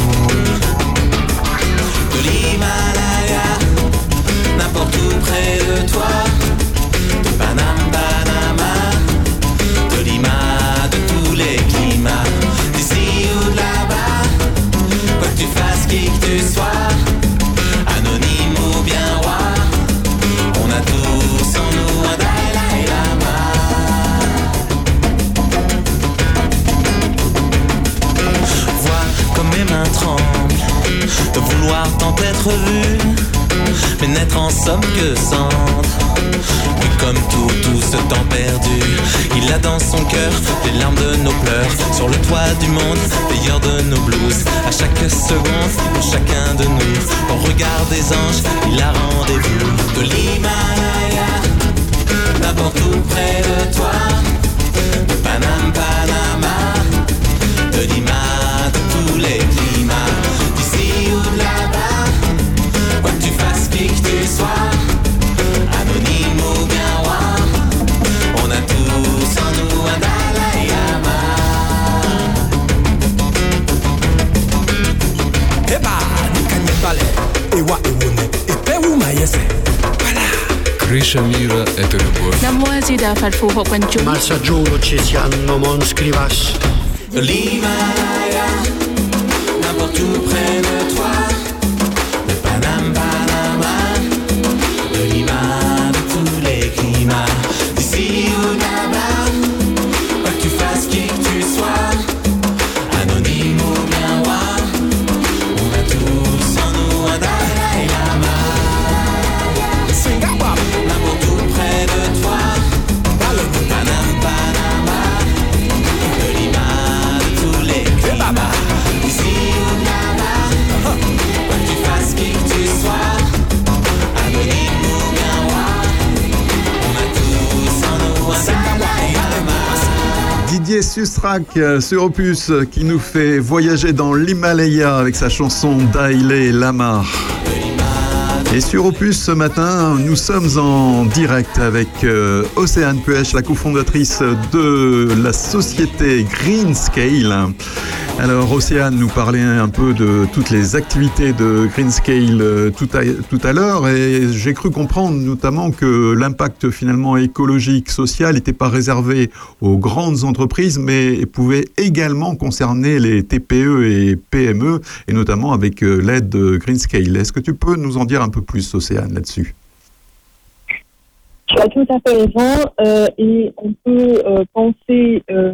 W: Ma il saggiolo ci si hanno mon scrivas.
I: De l'Himalaya, n'importe où près
C: Susrak euh, sur Opus qui nous fait voyager dans l'Himalaya avec sa chanson Daile Lama. Et sur Opus ce matin, nous sommes en direct avec euh, Océane Puech, la cofondatrice de la société Greenscale. Alors Océane nous parlait un peu de toutes les activités de Greenscale euh, tout à, tout à l'heure et j'ai cru comprendre notamment que l'impact finalement écologique, social n'était pas réservé aux grandes entreprises mais pouvait également concerner les TPE et PME et notamment avec euh, l'aide de Greenscale. Est-ce que tu peux nous en dire un peu plus Océane là-dessus?
U: Tu as tout à fait raison euh, et on peut euh, penser euh,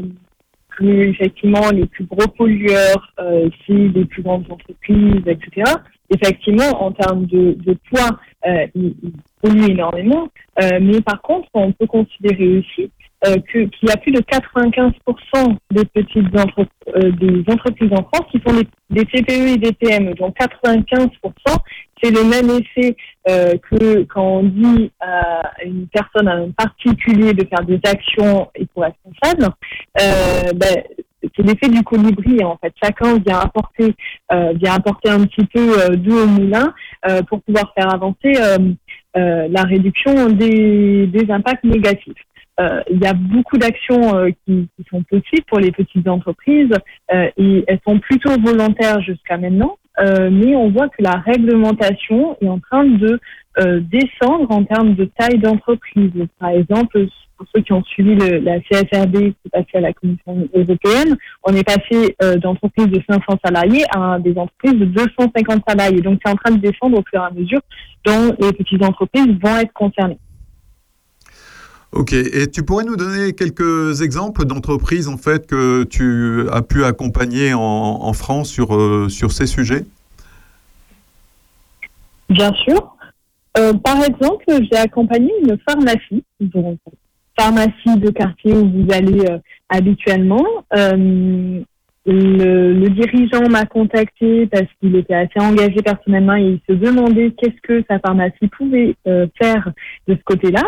U: que effectivement les plus gros pollueurs, euh, c'est les plus grandes entreprises, etc. Effectivement, en termes de, de poids, euh, ils, ils polluent énormément, Euh, mais par contre, on peut considérer aussi euh, qu'il y a plus de 95% des petites entre- euh, des entreprises en France qui sont des, des TPE et des PME. Donc 95%, c'est le même effet euh, que quand on dit à une personne, à un particulier de faire des actions éco-responsables, euh, ben, c'est l'effet du colibri en fait. Chacun vient apporter, euh, vient apporter un petit peu euh, d'eau au moulin pour pouvoir faire avancer la réduction des, des impacts négatifs. Euh, il y a beaucoup d'actions euh, qui, qui sont possibles pour les petites entreprises euh, et elles sont plutôt volontaires jusqu'à maintenant, euh, mais on voit que la réglementation est en train de euh, descendre en termes de taille d'entreprise. Par exemple, pour ceux qui ont suivi le- la CSRD qui est passée à la Commission européenne, on est passé euh, d'entreprises de 500 salariés à des entreprises de 250 salariés. Donc c'est en train de descendre au fur et à mesure dont les petites entreprises vont être concernées.
C: Ok, et tu pourrais nous donner quelques exemples d'entreprises en fait que tu as pu accompagner en, France sur, euh, sur ces sujets?
U: Bien sûr. Euh, par exemple, j'ai accompagné une pharmacie, pharmacie de quartier où vous allez euh, habituellement. Le, le dirigeant m'a contacté parce qu'il était assez engagé personnellement et il se demandait qu'est-ce que sa pharmacie pouvait euh, faire de ce côté-là.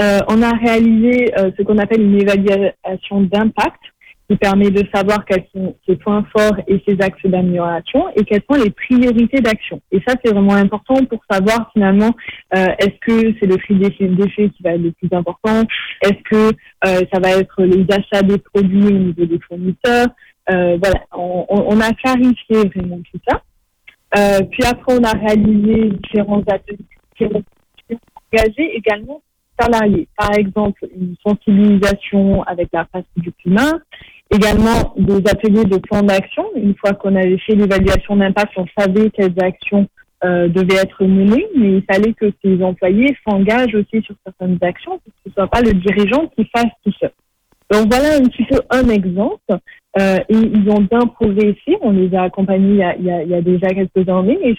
U: Euh, on a réalisé euh, ce qu'on appelle une évaluation d'impact qui permet de savoir quels sont ses points forts et ses axes d'amélioration et quelles sont les priorités d'action. Et ça, c'est vraiment important pour savoir finalement euh, est-ce que c'est le tri des déchets qui va être le plus important, est-ce que euh, ça va être les achats des produits au niveau des fournisseurs? Euh, voilà, on, on- a clarifié vraiment tout ça. Euh, puis après, on a réalisé différents ateliers qui ont engagé également salariés. Par exemple, une sensibilisation avec la face du climat, également des ateliers de plan d'action. Une fois qu'on avait fait l'évaluation d'impact, on savait quelles actions euh, devaient être menées, mais il fallait que ces employés s'engagent aussi sur certaines actions, pour que ce ne soit pas le dirigeant qui fasse tout seul. Donc voilà un petit peu un exemple. Euh, et ils ont bien progressé. On les a accompagnés il y a, déjà quelques années. Et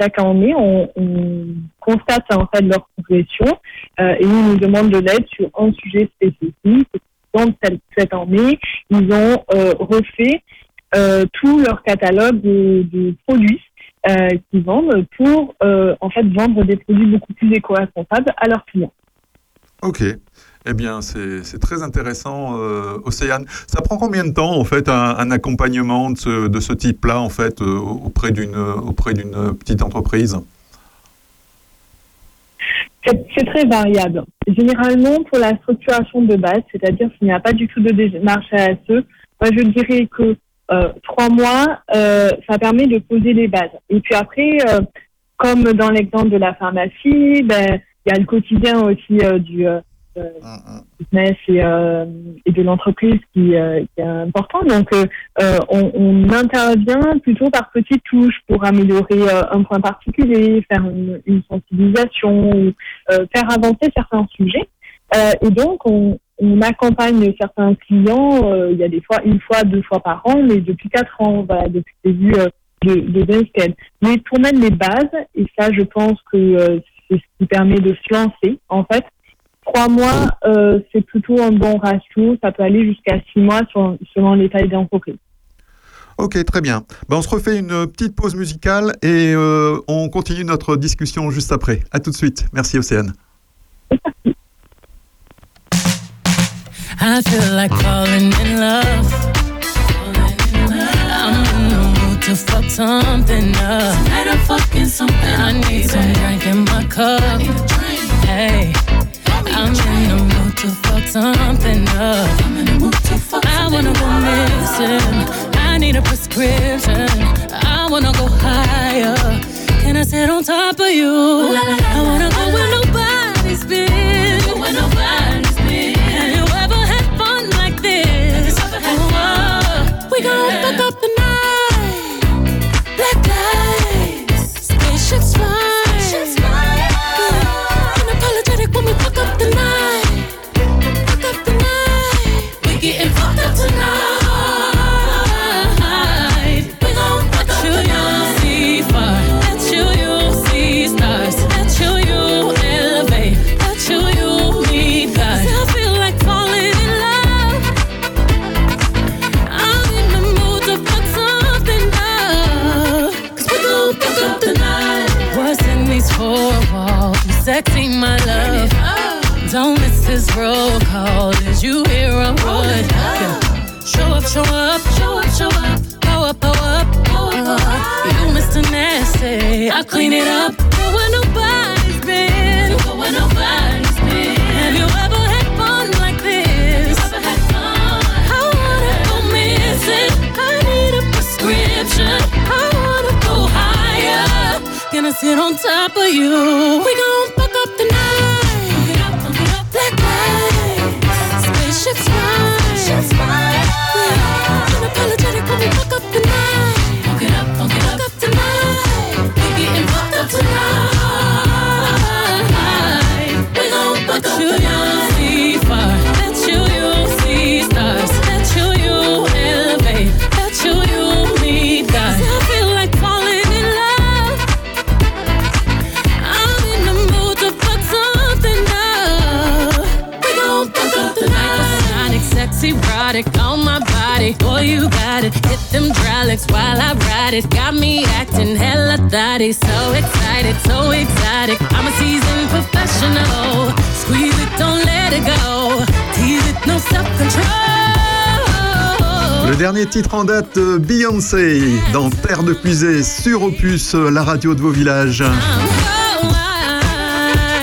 U: chaque, année, on, on constate en fait leur progression euh, et ils nous demandent de l'aide sur un sujet spécifique. Donc cette, année, ils ont euh, refait tout leur catalogue de, de produits qu'ils vendent pour en fait vendre des produits beaucoup plus éco-responsables à leurs clients.
C: Ok. Eh bien, c'est très intéressant, euh, Océane. Ça prend combien de temps, en fait, un, accompagnement de ce, type-là, en fait, euh, auprès d'une petite entreprise?
U: C'est très variable. Généralement, pour la structuration de base, c'est-à-dire s'il n'y a pas du tout de démarche ASE, moi je dirais que euh, trois mois, euh, ça permet de poser les bases. Et puis après, comme dans l'exemple de la pharmacie, ben, il y a le quotidien aussi du euh, business et, euh, et de l'entreprise qui, euh, est important. Donc, on, intervient plutôt par petites touches pour améliorer un point particulier, faire une, sensibilisation, ou, faire avancer certains sujets. Et donc, on, accompagne certains clients, il y a des fois une fois, deux fois par an, mais depuis quatre ans, voilà, depuis le début euh, de, de. Mais pour mettre les bases, et ça, je pense que c'est ce qui permet de se lancer, en fait, trois mois, euh, c'est plutôt un bon ratio. Ça peut aller jusqu'à six mois sur- selon les tailles d'entreprise.
C: Ok, très bien. Ben, on se refait une petite pause musicale et euh, on continue notre discussion juste après. À tout de suite. Merci, Océane.
X: I feel like falling in love. I'm in the mood to fuck something up. Tonight I'm fucking something. I need some drink in my cup. Hey, I'm in the mood to fuck something up. I wanna go missing. I need a prescription. I wanna go higher. Can I sit on top of you? I wanna go where nobody's been. Show up, show up, show up, show up. Go up, go up, up. You Mr. Nasty. I clean it up. Go where nobody's been. Go where nobody's been. Have you ever had fun like this? I wanna go missing. I need a prescription. I wanna go higher. Gonna sit on top of you. We gon' hydraulics while I ride it. Got me acting hella thotty. So excited, so exotic. I'm a seasoned professional. Squeeze it, don't let it go. Tease it, no self-control.
C: Le dernier titre en date, euh, Beyoncé, dans Terre de Puisée, sur Opus, la radio de vos villages.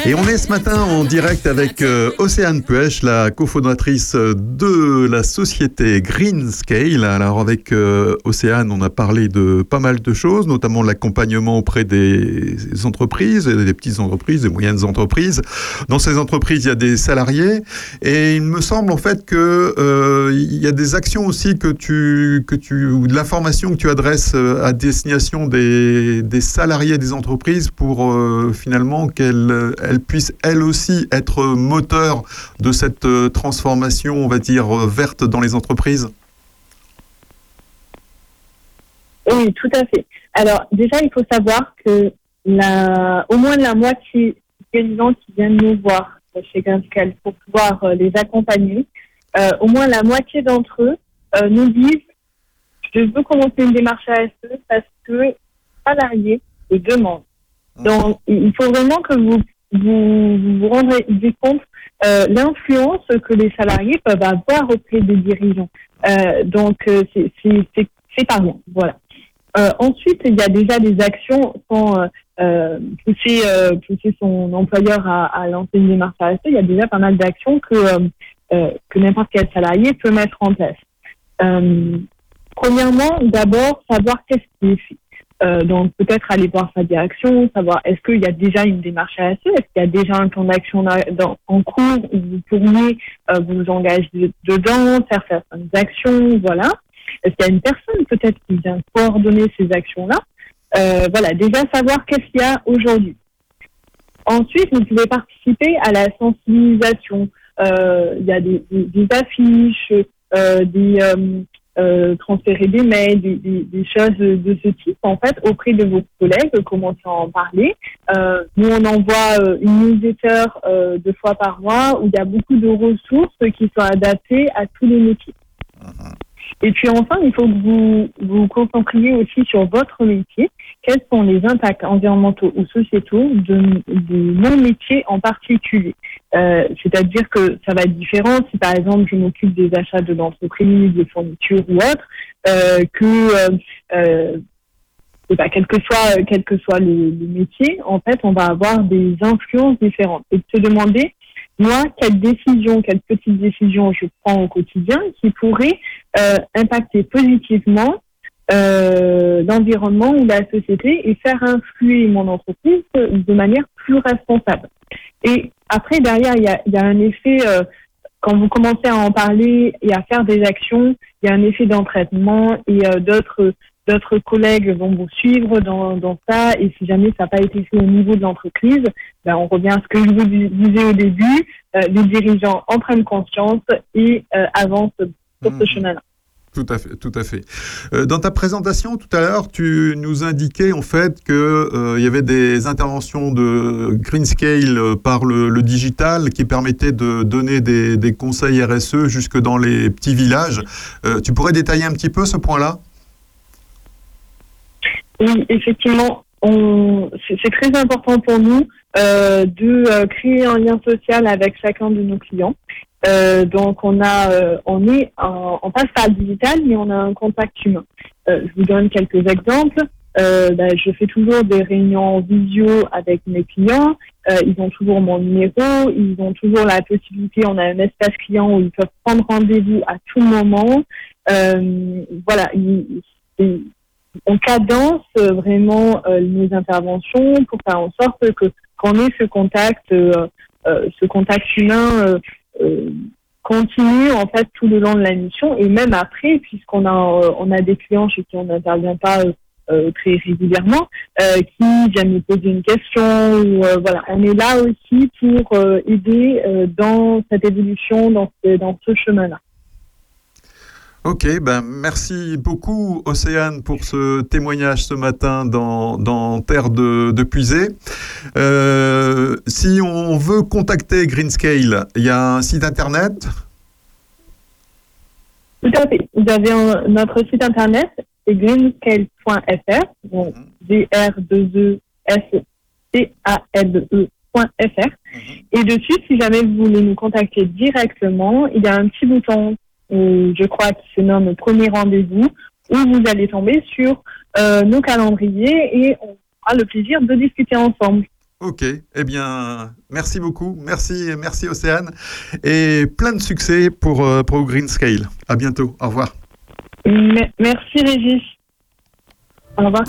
C: Et on est ce matin en direct avec euh, Océane Puech, la cofondatrice de la société Green Scale. Alors avec euh, Océane, on a parlé de pas mal de choses, notamment l'accompagnement auprès des entreprises, des petites entreprises, des moyennes entreprises. Dans ces entreprises, il y a des salariés et il me semble en fait que euh, il y a des actions aussi que tu que tu ou de l'information que tu adresses euh, à destination des, des salariés des entreprises pour finalement qu'elles elles puissent elles aussi être moteurs de cette euh, transformation, on va dire euh, verte dans les entreprises?
U: Oui, tout à fait. Alors, déjà, il faut savoir que la, au moins la moitié des gens qui viennent nous voir chez Grinscal pour pouvoir euh, les accompagner, euh, au moins la moitié d'entre eux euh, nous disent je veux commencer une démarche ASE parce que salarié le demande. Donc, il faut vraiment que vous vous vous, vous rendrez compte euh, l'influence que les salariés peuvent avoir auprès des dirigeants. Euh, donc, euh, c'est- pas rien. Voilà. Euh, ensuite, il y a déjà des actions sans euh, euh, pousser, euh, pousser son employeur à, à lancer une démarche RSE. Il y a déjà pas mal d'actions que, que n'importe quel salarié peut mettre en place. Premièrement, d'abord, savoir qu'est-ce qui est fait. Euh, donc peut-être aller voir sa direction, savoir est-ce qu'il y a déjà une démarche RSE, est-ce qu'il y a déjà un plan d'action en cours où vous pourriez euh, vous engager de- dedans, faire certaines actions, voilà. Est-ce qu'il y a une personne peut-être qui vient coordonner ces actions-là? Euh, Voilà, déjà savoir qu'est-ce qu'il y a aujourd'hui. Ensuite, vous pouvez participer à la sensibilisation. Euh, Il y a des, des- des affiches, euh, des euh, transférer des mails, des, des- des choses de, ce type en fait auprès de vos collègues, commencer à en parler. Euh, nous, on envoie euh, une newsletter euh, deux fois par mois où il y a beaucoup de ressources qui sont adaptées à tous les métiers. Et puis enfin, il faut que vous vous concentriez aussi sur votre métier. Quels sont les impacts environnementaux ou sociétaux de, mon métier en particulier. Euh, C'est-à-dire que ça va être différent si par exemple je m'occupe des achats de l'entreprise, des fournitures ou autre, euh, que euh, euh, bah, quel que soit quel que soit le, le métier, en fait, on va avoir des influences différentes. Et de se demander, moi, quelles décisions, quelles petites décisions je prends au quotidien qui pourraient euh, impacter positivement euh, l'environnement ou la société et faire influer mon entreprise de manière plus responsable. Et après, derrière, il y a, y a un effet, euh, quand vous commencez à en parler et à faire des actions, il y a un effet d'entraînement et euh, d'autres d'autres collègues vont vous suivre dans, dans ça. Et si jamais ça n'a pas été fait au niveau de l'entreprise, ben, on revient à ce que je vous dis- disais au début, euh, les dirigeants en prennent conscience et euh, avancent sur ce chemin-là.
C: Tout à fait, tout à fait. Euh, dans ta présentation tout à l'heure, tu nous indiquais en fait que euh, y avait des interventions de Greenscale par le, digital qui permettaient de donner des, conseils RSE jusque dans les petits villages. Euh, tu pourrais détailler un petit peu ce point-là?
U: Oui, effectivement, c'est très important pour nous de créer un lien social avec chacun de nos clients. Euh, donc, on a, euh, on est, en- on passe par le digital, mais on a un contact humain. Euh, je vous donne quelques exemples. Ben, je fais toujours des réunions visio avec mes clients. Ils ont toujours mon numéro. Ils ont toujours la possibilité. On a un espace client où ils peuvent prendre rendez-vous à tout moment. Voilà, on cadence vraiment nos interventions pour faire en sorte que qu'on ait ce contact, ce contact humain continue en fait tout le long de la mission et même après, puisqu'on a euh, on a des clients chez qui on n'intervient pas euh, euh, très régulièrement, euh, qui viennent nous poser une question ou euh, voilà, on est là aussi pour euh, aider euh, dans cette évolution, dans ce, dans ce chemin-là.
C: Ok, ben merci beaucoup Océane pour ce témoignage ce matin dans, dans Terre de, de Puisée. Euh, si on veut contacter Greenscale, il y a un site internet?
U: Tout à fait. Vous avez un- notre site internet, c'est greenscale.fr, donc G-R-2-E-S-C-A-L-E.fr. Et dessus, si jamais vous voulez nous contacter directement, il y a un petit bouton, je crois, qui se nomme Premier rendez-vous, où vous allez tomber sur euh, nos calendriers et on aura le plaisir de discuter ensemble.
C: Ok, eh bien, merci beaucoup, merci, merci Océane, et plein de succès pour, euh, pour Greenscale. À bientôt, au revoir.
U: Me- merci Régis. Au revoir.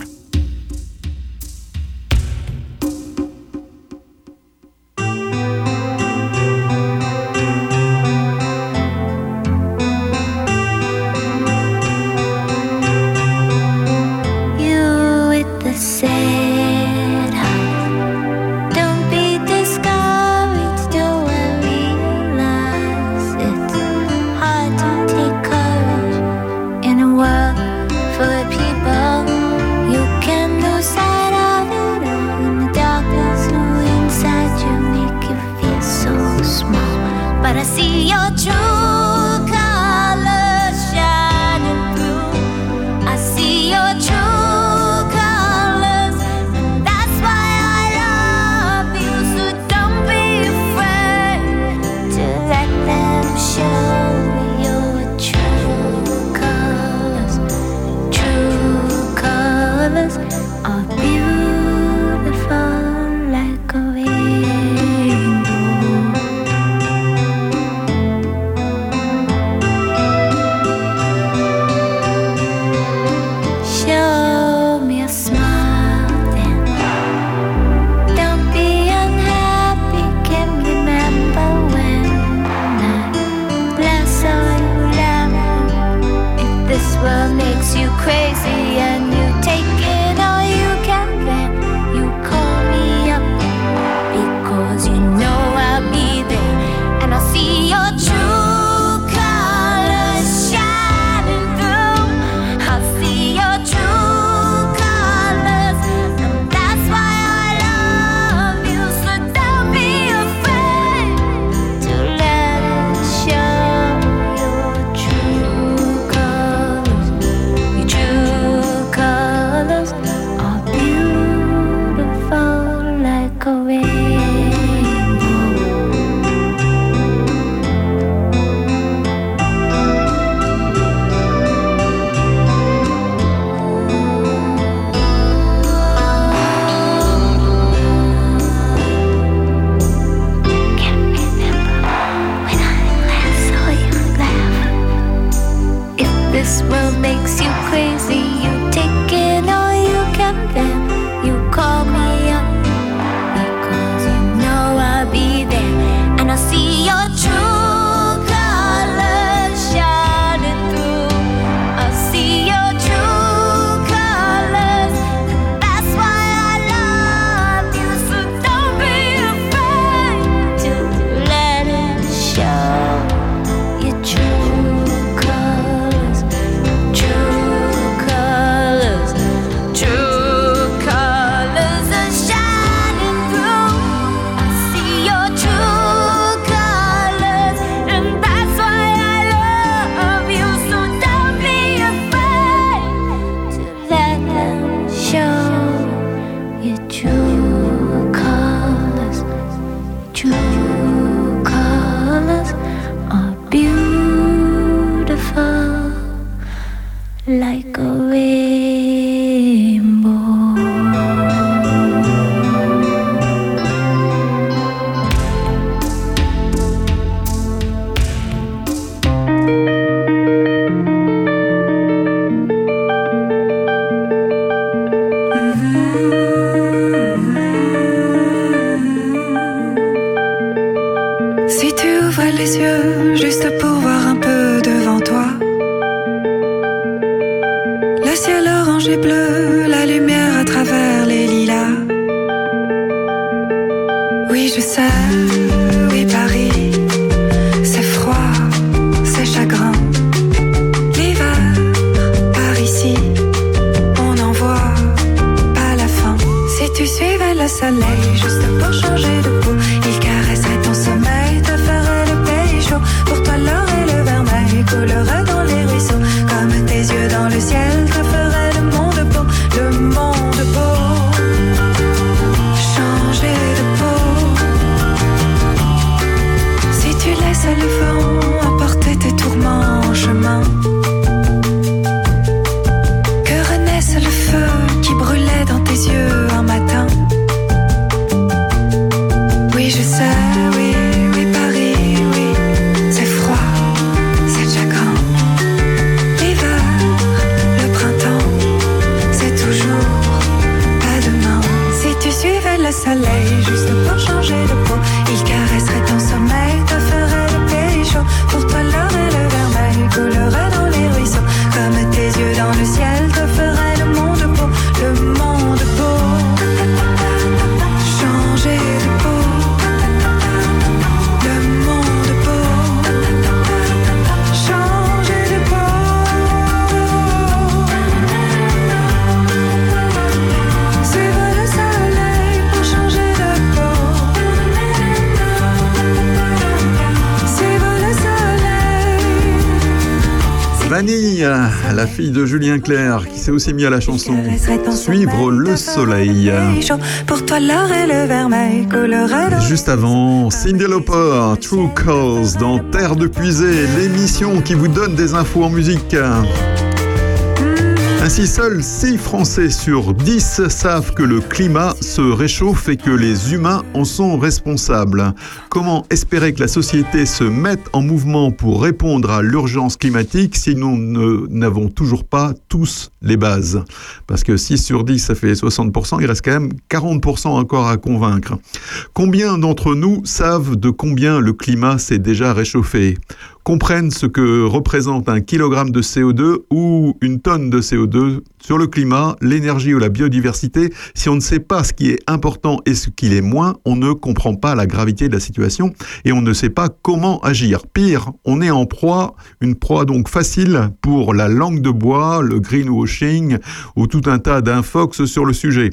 B: Juste pour voir un peu devant toi. Le ciel orange et bleu, la lumière à travers les lilas. Oui, je sais, oui, Paris, c'est froid, c'est chagrin. L'hiver, par ici, on n'en voit pas la fin. Si tu suivais le soleil juste
C: fille de Julien Clerc, qui s'est aussi mis à la chanson Suivre le soleil.
B: Chaud pour toi l'or et le vermeil coulerait dans
C: Juste avant, Cindy Lauper, True Calls dans Terre de Puisée, l'émission qui vous donne des infos en musique. Ainsi, seuls 6 Français sur 10 savent que le climat se réchauffe et que les humains en sont responsables. Comment espérer que la société se mette en mouvement pour répondre à l'urgence climatique si nous n'avons toujours pas tous les bases? Parce que 6 sur 10, ça fait 60%, il reste quand même 40% encore à convaincre. Combien d'entre nous savent de combien le climat s'est déjà réchauffé? Comprennent ce que représente un kilogramme de CO2 ou une tonne de CO2 sur le climat, l'énergie ou la biodiversité. Si on ne sait pas ce qui est important et ce qui l'est moins, on ne comprend pas la gravité de la situation et on ne sait pas comment agir. Pire, on est en proie, une proie donc facile pour la langue de bois, le greenwashing ou tout un tas d'infox sur le sujet.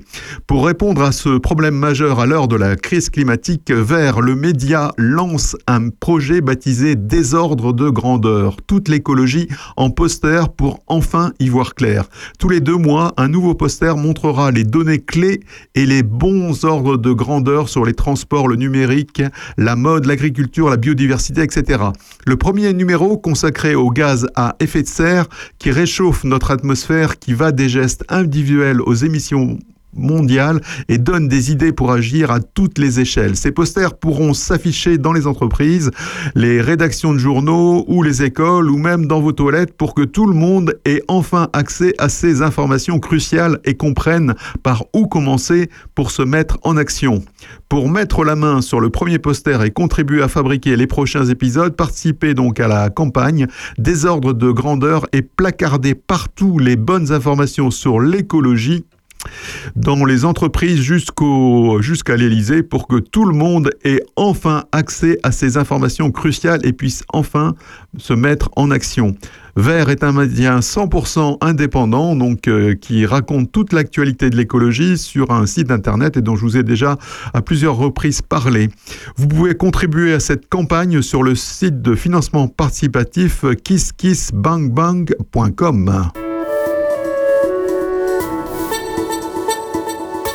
C: Pour répondre à ce problème majeur à l'heure de la crise climatique, Vert, le média lance un projet baptisé Désordre de grandeur, toute l'écologie en poster pour enfin y voir clair. Tous les deux mois, un nouveau poster montrera les données clés et les bons ordres de grandeur sur les transports, le numérique, la mode, l'agriculture, la biodiversité, etc. Le premier numéro consacré au gaz à effet de serre qui réchauffe notre atmosphère, qui va des gestes individuels aux émissions mondiale et donne des idées pour agir à toutes les échelles. Ces posters pourront s'afficher dans les entreprises, les rédactions de journaux ou les écoles ou même dans vos toilettes pour que tout le monde ait enfin accès à ces informations cruciales et comprenne par où commencer pour se mettre en action. Pour mettre la main sur le premier poster et contribuer à fabriquer les prochains épisodes, participez donc à la campagne Désordre de grandeur et placardez partout les bonnes informations sur l'écologie dans les entreprises jusqu'à l'Élysée pour que tout le monde ait enfin accès à ces informations cruciales et puisse enfin se mettre en action. Vert est un média 100% indépendant, donc euh, qui raconte toute l'actualité de l'écologie sur un site internet et dont je vous ai déjà à plusieurs reprises parlé. Vous pouvez contribuer à cette campagne sur le site de financement participatif kisskissbangbang.com.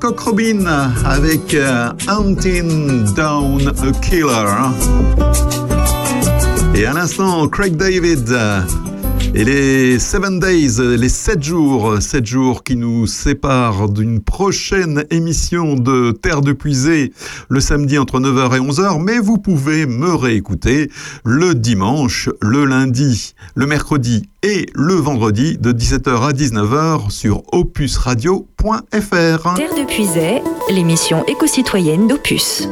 C: Cock Robin avec euh, Hunting Down a Killer. Et à l'instant, Craig David et les Seven Days, les 7 jours, 7 jours qui nous séparent d'une prochaine émission de Terre de Puisée le samedi entre 9h et 11h, mais vous pouvez me réécouter le dimanche, le lundi, le mercredi et le vendredi de 17h à 19h sur opusradio.fr.
A: Terre de Puisay, l'émission éco-citoyenne d'Opus.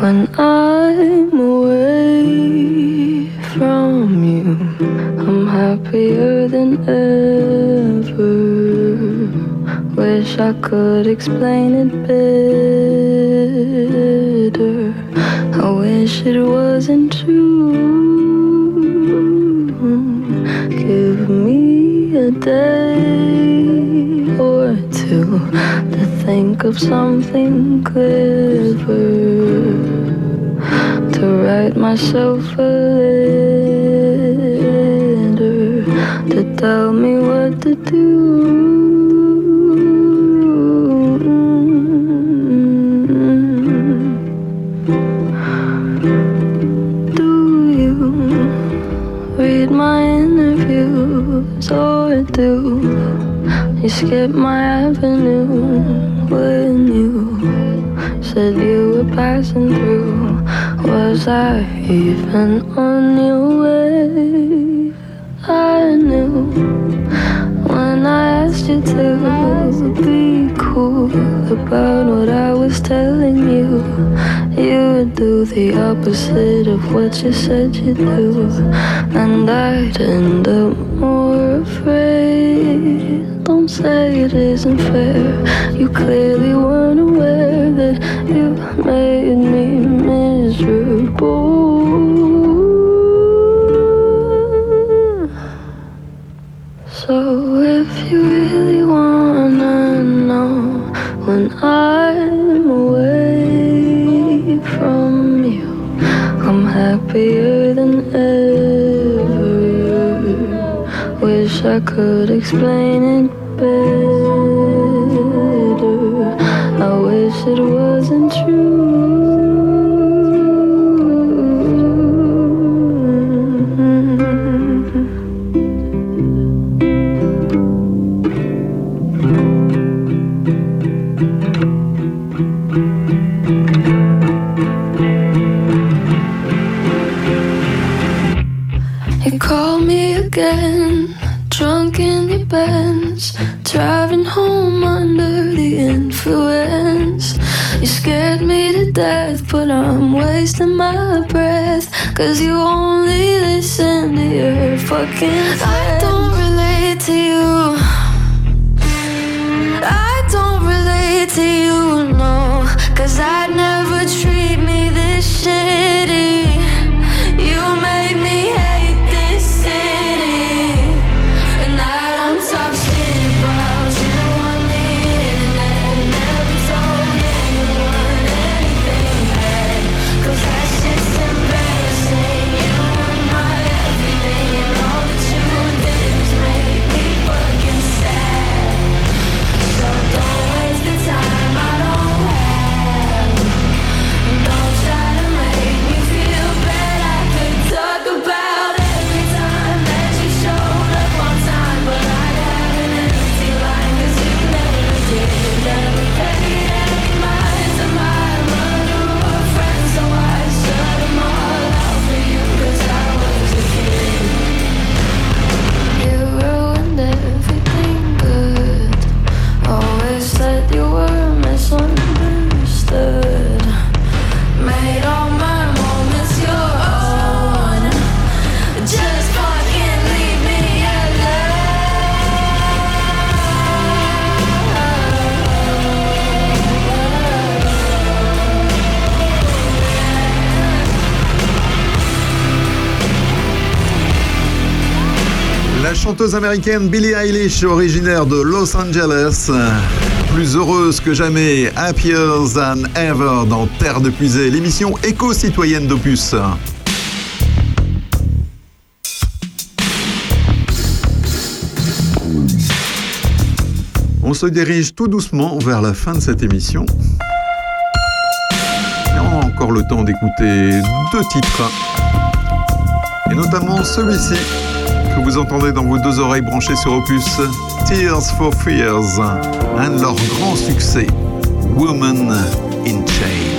J: When happier than ever. Wish I could explain it better. I wish it wasn't true. Give me a day or two to think of something clever to write myself a letter tell me what to do. Do you read my interviews or do you skip my avenue when you said you were passing through? Was I even on your way? I knew when I asked you to be cool about what I was telling you. You would do the opposite of what you said you'd do, and I'd end up more afraid. Don't say it isn't fair. You clearly weren't aware that you made me miserable. So if you really wanna know when I'm away from you, I'm happier than ever. Wish I could explain it better. I wish it wasn't true. Cause you only listen to your fucking
C: américaine Billie Eilish, originaire de Los Angeles. Plus heureuse que jamais, happier than ever dans Terre de Puisée, l'émission éco-citoyenne d'Opus. On se dirige tout doucement vers la fin de cette émission. Et on a encore le temps d'écouter deux titres, et notamment celui-ci que vous entendez dans vos deux oreilles branchées sur Opus, Tears for Fears, un de leurs grands succès, Woman in
J: Chains.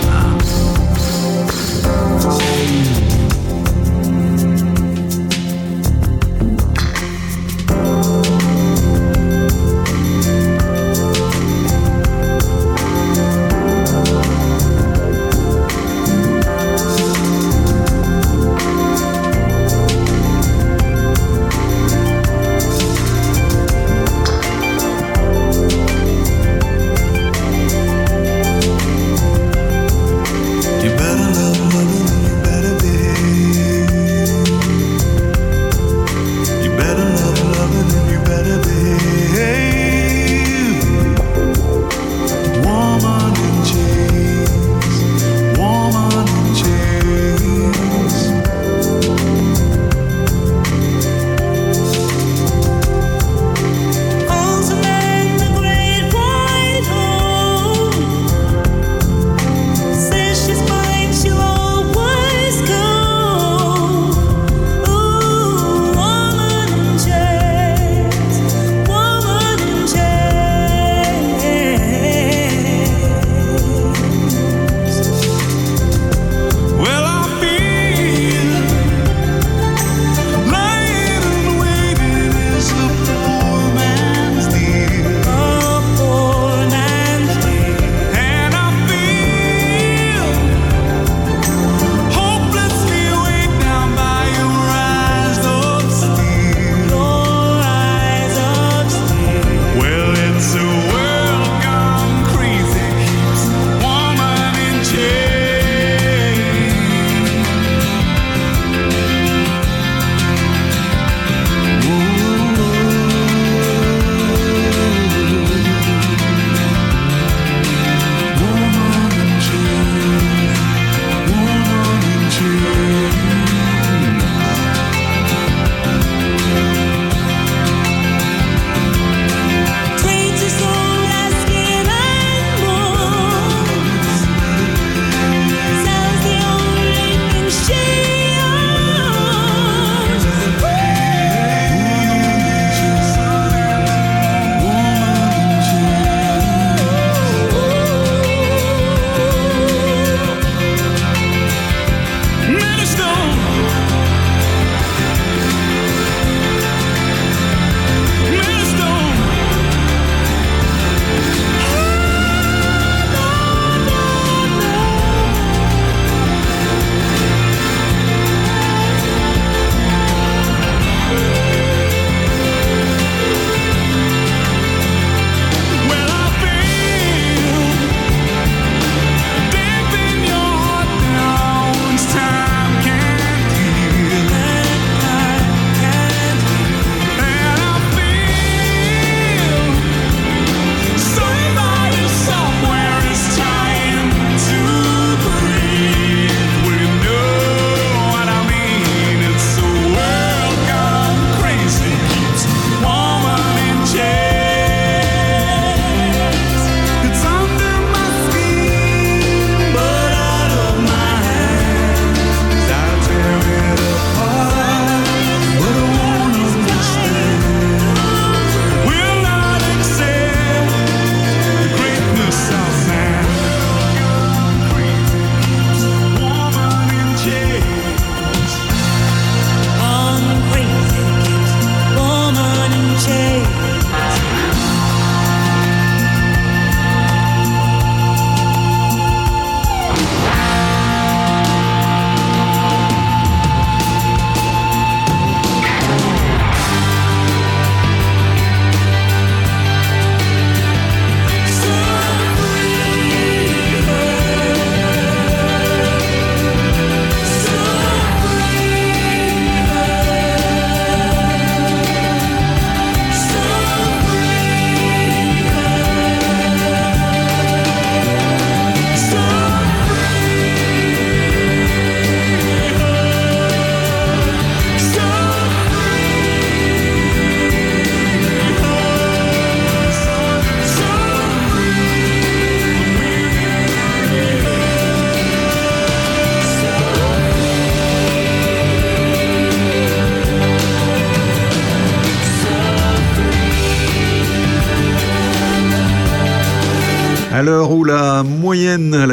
C: À l'heure où la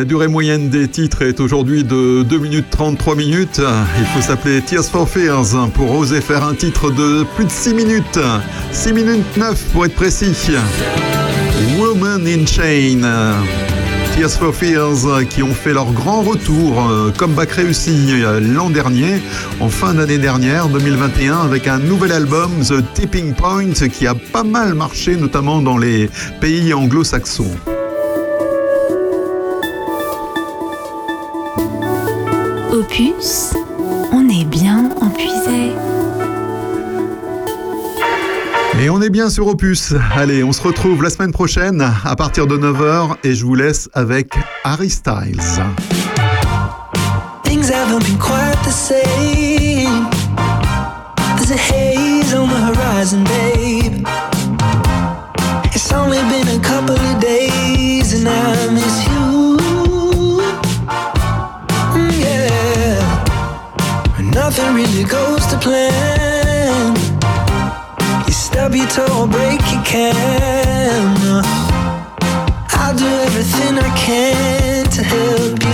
C: durée moyenne des titres est aujourd'hui de 2 minutes 33 minutes, il faut s'appeler Tears for Fears pour oser faire un titre de plus de 6 minutes. 6 minutes 9 pour être précis. Woman in Chain. Tears for Fears qui ont fait leur grand retour, euh, comeback réussi euh, l'an dernier, en fin d'année dernière, 2021, avec un nouvel album, The Tipping Point, qui a pas mal marché, notamment dans les pays anglo-saxons.
Y: Opus, on est bien empuisé.
C: Et on est bien sur Opus. Allez, on se retrouve la semaine prochaine à partir de 9h et je vous laisse avec Harry Styles.
Z: Things haven't been quite the same. There's a haze on the horizon, babe. It's only been a couple of days and I really goes to plan. You stub your toe or break your can. I'll do everything I can to help you